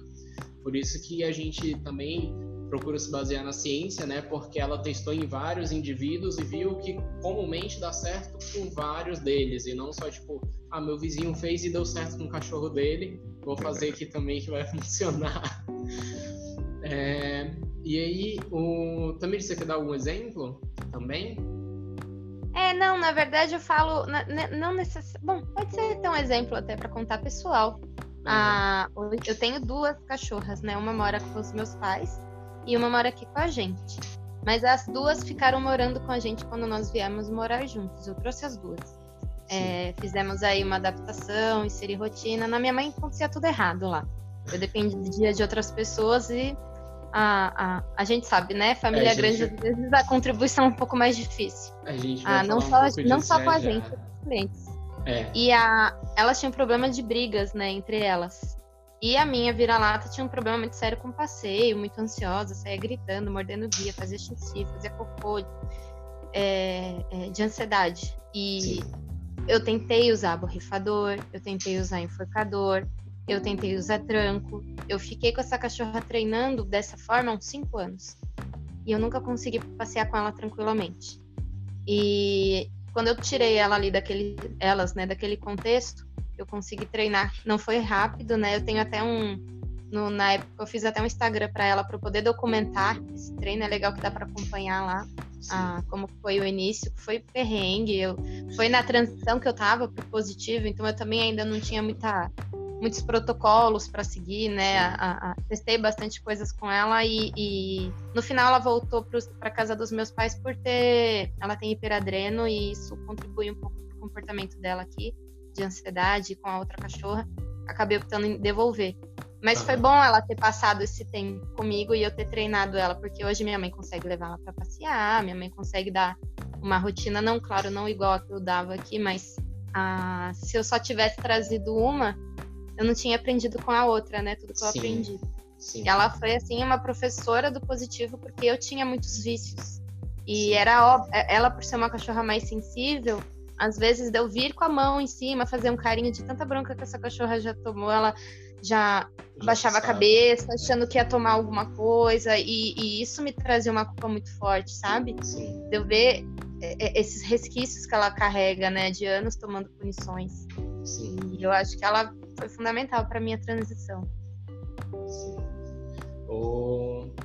Speaker 4: Por isso que a gente também procura se basear na ciência, né? Porque ela testou em vários indivíduos e viu que comumente dá certo com vários deles e não só tipo, ah, meu vizinho fez e deu certo com o cachorro dele, vou fazer aqui também que vai (laughs) funcionar. É, e aí, o Tamir, você quer dar algum exemplo também?
Speaker 3: É, não, na verdade eu falo, não necessariamente. Bom, pode ser então um exemplo até para contar pessoal. Uhum. Ah, eu tenho duas cachorras, né? Uma mora com os meus pais e uma mora aqui com a gente. Mas as duas ficaram morando com a gente quando nós viemos morar juntos. Eu trouxe as duas. É, fizemos aí uma adaptação, inserir rotina. Na minha mãe acontecia tudo errado lá. Eu dependia de outras pessoas e a, a, a gente sabe, né? Família é, grande, às vezes a contribuição é um pouco mais difícil.
Speaker 4: A gente vai
Speaker 3: ah, não só, um não só com a gente, com os clientes. É. E a, elas tinham problema de brigas, né, entre elas. E a minha vira-lata tinha um problema muito sério com passeio, muito ansiosa, saía gritando, mordendo guia, fazia xixi, fazia cocô, é, é, de ansiedade. E eu tentei usar borrifador, eu tentei usar enforcador, eu tentei usar tranco. Eu fiquei com essa cachorra treinando dessa forma há uns cinco anos. E eu nunca consegui passear com ela tranquilamente. E quando eu tirei ela ali daquele, elas, né, daquele contexto, eu consegui treinar. Não foi rápido, né? Eu tenho até um no, na época eu fiz até um Instagram para ela para poder documentar esse treino. É legal que dá para acompanhar lá ah, como foi o início. Foi perrengue, eu, foi na transição que eu tava pro positivo, então eu também ainda não tinha muita muitos protocolos para seguir, né? A, a, testei bastante coisas com ela e, e no final ela voltou para casa dos meus pais por ter, ela tem hiperadreno e isso contribui um pouco para o comportamento dela aqui de ansiedade com a outra cachorra, acabei optando em devolver. Mas foi bom ela ter passado esse tempo comigo e eu ter treinado ela, porque hoje minha mãe consegue levar ela para passear, minha mãe consegue dar uma rotina, não, claro, não igual a que eu dava aqui, mas ah, se eu só tivesse trazido uma, eu não tinha aprendido com a outra, né? Tudo que eu Sim. aprendi. Sim. Ela foi, assim, uma professora do positivo, porque eu tinha muitos vícios. E Sim. era óbvio, ela, por ser uma cachorra mais sensível, às vezes de eu vir com a mão em cima, fazer um carinho de tanta bronca que essa cachorra já tomou, ela já, já baixava sabe. a cabeça, achando que ia tomar alguma coisa, e, e, isso me trazia uma culpa muito forte, sabe? Sim. De eu ver é, é, esses resquícios que ela carrega, né, de anos tomando punições. Sim. E eu acho que ela foi fundamental para minha transição.
Speaker 4: Sim.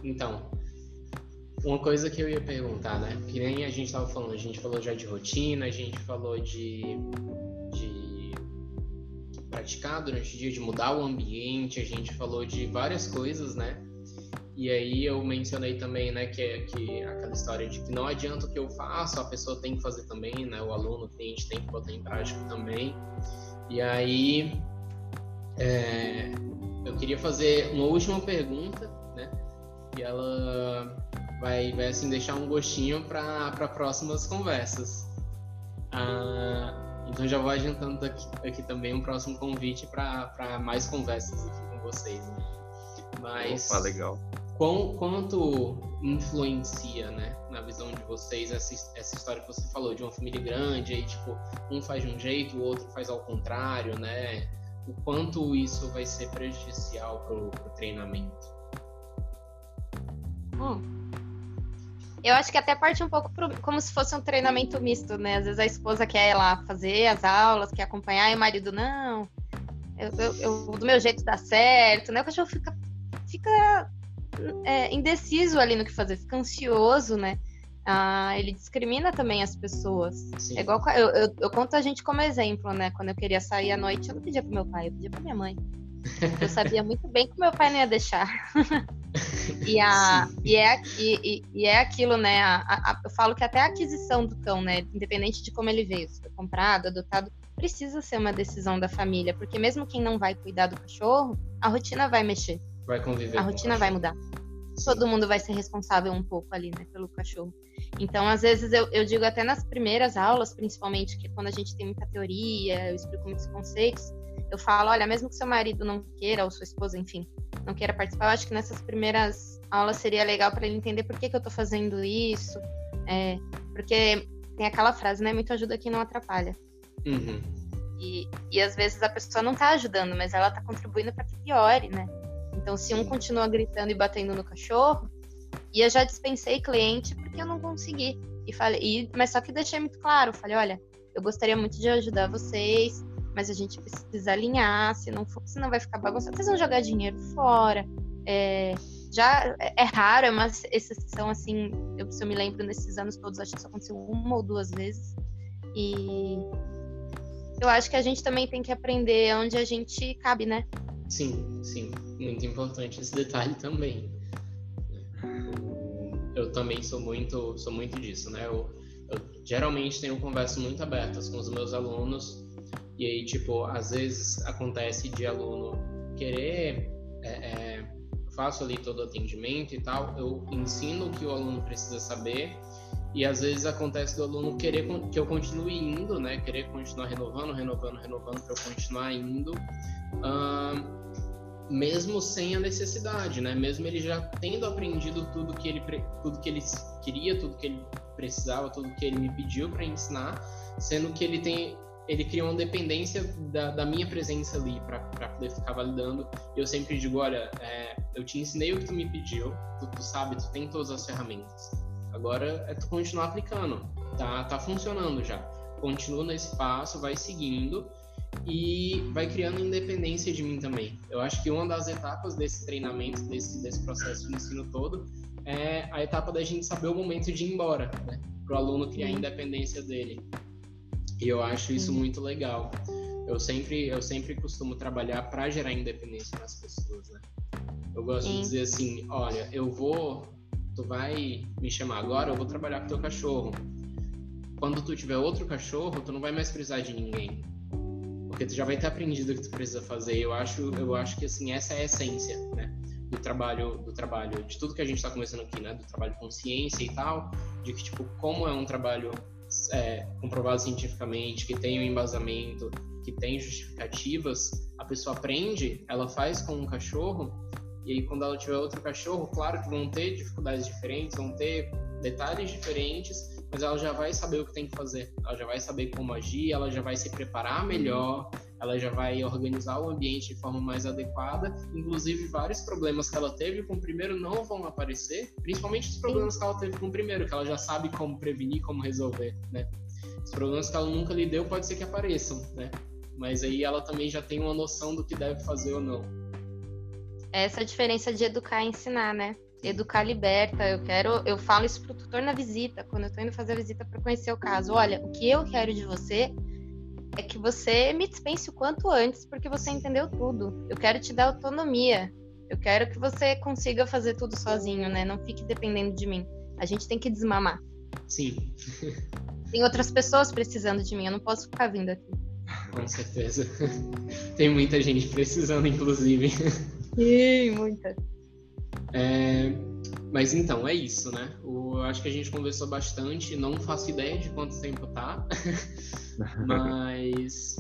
Speaker 4: Então, uma coisa que eu ia perguntar, né? Que nem a gente estava falando, a gente falou já de rotina, a gente falou de, de praticar durante o dia, de mudar o ambiente, a gente falou de várias coisas, né? E aí eu mencionei também, né, que que aquela história de que não adianta o que eu faço, a pessoa tem que fazer também, né? O aluno, o cliente tem que botar em prática também. E aí é, eu queria fazer uma última pergunta, né? E ela vai, vai assim deixar um gostinho para próximas conversas. Ah, então já vou adiantando aqui, aqui também um próximo convite para mais conversas aqui com vocês. Né? Mas
Speaker 2: Opa, legal.
Speaker 4: Quão, quanto influencia, né, na visão de vocês essa, essa história que você falou de uma família grande, aí tipo um faz de um jeito, o outro faz ao contrário, né? O quanto isso vai ser prejudicial para o treinamento?
Speaker 3: Hum. Eu acho que até parte um pouco pro, como se fosse um treinamento misto, né? Às vezes a esposa quer ir lá fazer as aulas, quer acompanhar, e o marido, não, eu, eu, eu do meu jeito dá certo, né? O cachorro fica, fica é, indeciso ali no que fazer, fica ansioso, né? Ah, ele discrimina também as pessoas. É igual eu, eu, eu, conto a gente como exemplo, né? Quando eu queria sair à noite, eu não pedia pro meu pai, eu pedia pra minha mãe. Eu sabia muito bem que meu pai não ia deixar. e, a, e, é, e, e, é aquilo, né? A, a, eu falo que até a aquisição do cão, né? Independente de como ele veio, se foi comprado, adotado, precisa ser uma decisão da família, porque mesmo quem não vai cuidar do cachorro, a rotina vai mexer.
Speaker 4: Vai conviver.
Speaker 3: A rotina vai mudar. Todo mundo vai ser responsável um pouco ali, né, pelo cachorro. Então, às vezes, eu, eu digo até nas primeiras aulas, principalmente, que quando a gente tem muita teoria, eu explico muitos conceitos, eu falo, olha, mesmo que seu marido não queira, ou sua esposa, enfim, não queira participar, eu acho que nessas primeiras aulas seria legal para ele entender por que, que eu tô fazendo isso. É, porque tem aquela frase, né? Muito ajuda quem não atrapalha.
Speaker 4: Uhum.
Speaker 3: E, e às vezes a pessoa não tá ajudando, mas ela tá contribuindo para que piore, né? Então, se um continua gritando e batendo no cachorro, e eu já dispensei cliente porque eu não consegui. E falei, e, mas só que deixei muito claro, falei, olha, eu gostaria muito de ajudar vocês, mas a gente precisa alinhar, se não for, senão vai ficar bagunçado. Vocês vão jogar dinheiro fora. É, já é, é raro, é uma exceção assim, eu, se eu me lembro nesses anos todos, acho que isso aconteceu uma ou duas vezes. E eu acho que a gente também tem que aprender onde a gente cabe, né?
Speaker 4: Sim, sim. Muito importante esse detalhe também. Eu também sou muito, sou muito disso, né? Eu, eu geralmente tenho conversas muito abertas com os meus alunos e aí, tipo, às vezes acontece de aluno querer é, é, faço ali todo o atendimento e tal, eu ensino o que o aluno precisa saber e às vezes acontece do aluno querer que eu continue indo, né? Querer continuar renovando, renovando, renovando para eu continuar indo mesmo sem a necessidade, né? Mesmo ele já tendo aprendido tudo que ele tudo que ele queria, tudo que ele precisava, tudo que ele me pediu para ensinar, sendo que ele tem ele cria uma dependência da, da minha presença ali para poder ficar validando. Eu sempre digo, olha, é, eu te ensinei o que tu me pediu, tu, tu, sabe, tu tem todas as ferramentas. Agora é tu continuar aplicando, tá? Tá funcionando já. Continua nesse passo, vai seguindo e vai criando independência de mim também. Eu acho que uma das etapas desse treinamento, desse, desse processo de ensino todo, é a etapa da gente saber o momento de ir embora, né? Para o aluno criar a independência dele. E eu acho isso muito legal. Eu sempre, eu sempre costumo trabalhar para gerar independência nas pessoas, né? Eu gosto Sim. de dizer assim, olha, eu vou, tu vai me chamar agora, eu vou trabalhar com teu cachorro. Quando tu tiver outro cachorro, tu não vai mais precisar de ninguém porque tu já vai ter aprendido o que tu precisa fazer. Eu acho, eu acho que assim essa é a essência, né, do trabalho, do trabalho, de tudo que a gente está começando aqui, né, do trabalho com ciência e tal, de que tipo como é um trabalho é, comprovado cientificamente, que tem um embasamento, que tem justificativas, a pessoa aprende, ela faz com um cachorro e aí quando ela tiver outro cachorro, claro que vão ter dificuldades diferentes, vão ter detalhes diferentes, mas ela já vai saber o que tem que fazer, ela já vai saber como agir, ela já vai se preparar melhor, ela já vai organizar o ambiente de forma mais adequada. Inclusive, vários problemas que ela teve com o primeiro não vão aparecer, principalmente os problemas que ela teve com o primeiro, que ela já sabe como prevenir, como resolver, né? Os problemas que ela nunca lidou pode ser que apareçam, né? Mas aí ela também já tem uma noção do que deve fazer ou não.
Speaker 3: Essa é a diferença de educar e ensinar, né? educar liberta. Eu quero, eu falo isso pro tutor na visita, quando eu tô indo fazer a visita para conhecer o caso. Olha, o que eu quero de você é que você me dispense o quanto antes, porque você entendeu tudo. Eu quero te dar autonomia. Eu quero que você consiga fazer tudo sozinho, né? Não fique dependendo de mim. A gente tem que desmamar.
Speaker 4: Sim.
Speaker 3: tem outras pessoas precisando de mim, eu não posso ficar vindo aqui.
Speaker 4: Com certeza. Tem muita gente precisando, inclusive.
Speaker 3: Sim, muita.
Speaker 4: É, mas então, é isso, né? O, eu acho que a gente conversou bastante, não faço ideia de quanto tempo tá, (laughs) mas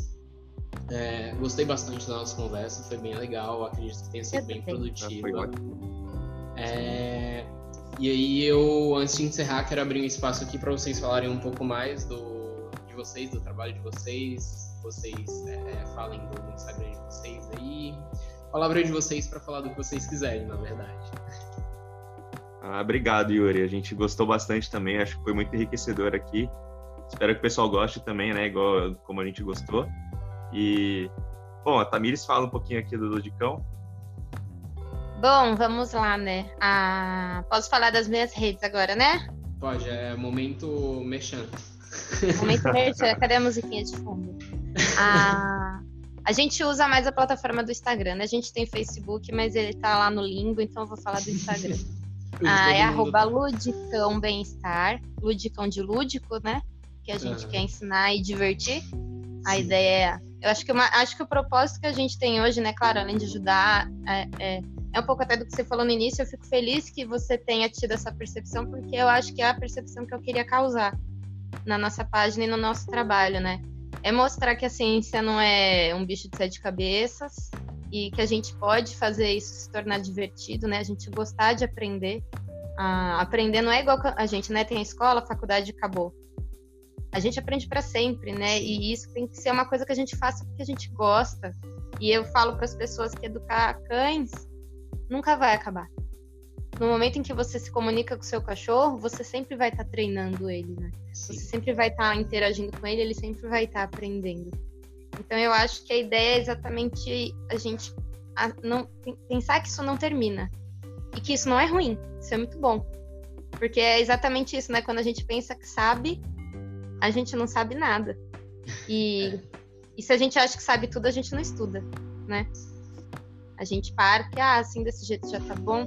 Speaker 4: é, gostei bastante da nossa conversa, foi bem legal, acredito que tenha sido bem produtiva. É, e aí eu, antes de encerrar, quero abrir um espaço aqui para vocês falarem um pouco mais do, de vocês, do trabalho de vocês, vocês é, é falem do Instagram de vocês aí, palavra de vocês para falar do que vocês quiserem, na verdade.
Speaker 2: Ah, obrigado, Yuri. A gente gostou bastante também, acho que foi muito enriquecedor aqui. Espero que o pessoal goste também, né? Igual como a gente gostou. E, bom, a Tamires fala um pouquinho aqui do Ludicão.
Speaker 3: Bom, vamos lá, né? Ah, posso falar das minhas redes agora, né?
Speaker 4: Pode, é momento mexendo.
Speaker 3: Momento mexendo. Cadê a musiquinha de fundo? Ah, a gente usa mais a plataforma do Instagram, né? A gente tem Facebook, mas ele tá lá no limbo, então eu vou falar do Instagram. Ah, é arroba Ludicão Bem-Estar, Ludicão de lúdico, né? Que a gente uhum. quer ensinar e divertir. A Sim. ideia é. Eu acho que, uma, acho que o propósito que a gente tem hoje, né, claro, além de ajudar, é, é, é um pouco até do que você falou no início. Eu fico feliz que você tenha tido essa percepção, porque eu acho que é a percepção que eu queria causar na nossa página e no nosso trabalho, né? é mostrar que a ciência não é um bicho de sete cabeças e que a gente pode fazer isso se tornar divertido, né? A gente gostar de aprender. Ah, aprender não é igual a gente, né? Tem a escola, a faculdade acabou. A gente aprende para sempre, né? E isso tem que ser uma coisa que a gente faça porque a gente gosta. E eu falo para as pessoas que educar cães nunca vai acabar. No momento em que você se comunica com o seu cachorro, você sempre vai estar tá treinando ele, né? Sim. Você sempre vai estar tá interagindo com ele, ele sempre vai estar tá aprendendo. Então eu acho que a ideia é exatamente a gente a não, pensar que isso não termina. E que isso não é ruim, isso é muito bom. Porque é exatamente isso, né? Quando a gente pensa que sabe, a gente não sabe nada. E, e se a gente acha que sabe tudo, a gente não estuda, né? A gente para que, ah, assim, desse jeito já tá bom.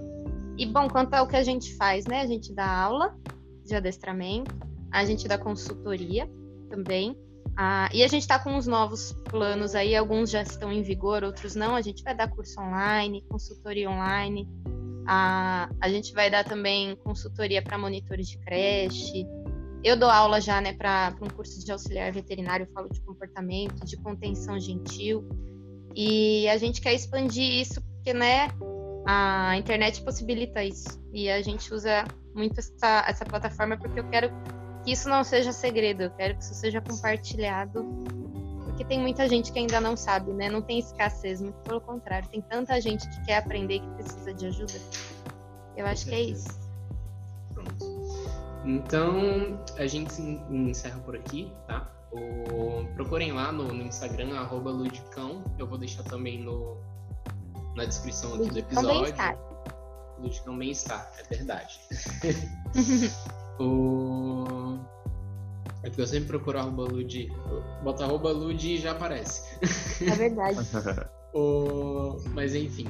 Speaker 3: E, bom, quanto ao que a gente faz, né? A gente dá aula de adestramento, a gente dá consultoria também. Ah, e a gente está com uns novos planos aí, alguns já estão em vigor, outros não. A gente vai dar curso online, consultoria online. Ah, a gente vai dar também consultoria para monitores de creche. Eu dou aula já, né, para um curso de auxiliar veterinário, falo de comportamento, de contenção gentil. E a gente quer expandir isso porque, né, a internet possibilita isso. E a gente usa muito essa, essa plataforma porque eu quero que isso não seja segredo, eu quero que isso seja compartilhado. Porque tem muita gente que ainda não sabe, né? Não tem escassez, muito pelo contrário. Tem tanta gente que quer aprender e que precisa de ajuda. Eu acho que é isso.
Speaker 4: Pronto. Então, a gente encerra por aqui, tá? O... Procurem lá no, no Instagram, arroba Ludicão. Eu vou deixar também no, na descrição aqui do episódio. Ludicão Bem-Estar, é verdade. (laughs) o... É porque eu sempre procuro arroba Lud. Bota arroba Lud e já aparece.
Speaker 3: É verdade. (laughs)
Speaker 4: o... Mas enfim.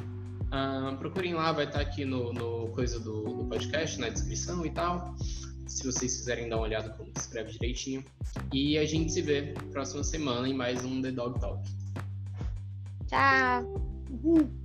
Speaker 4: Uh, procurem lá, vai estar aqui no, no coisa do, do podcast, na descrição e tal se vocês quiserem dar uma olhada como se escreve direitinho. E a gente se vê próxima semana em mais um The Dog Talk.
Speaker 3: Tchau! Uhum.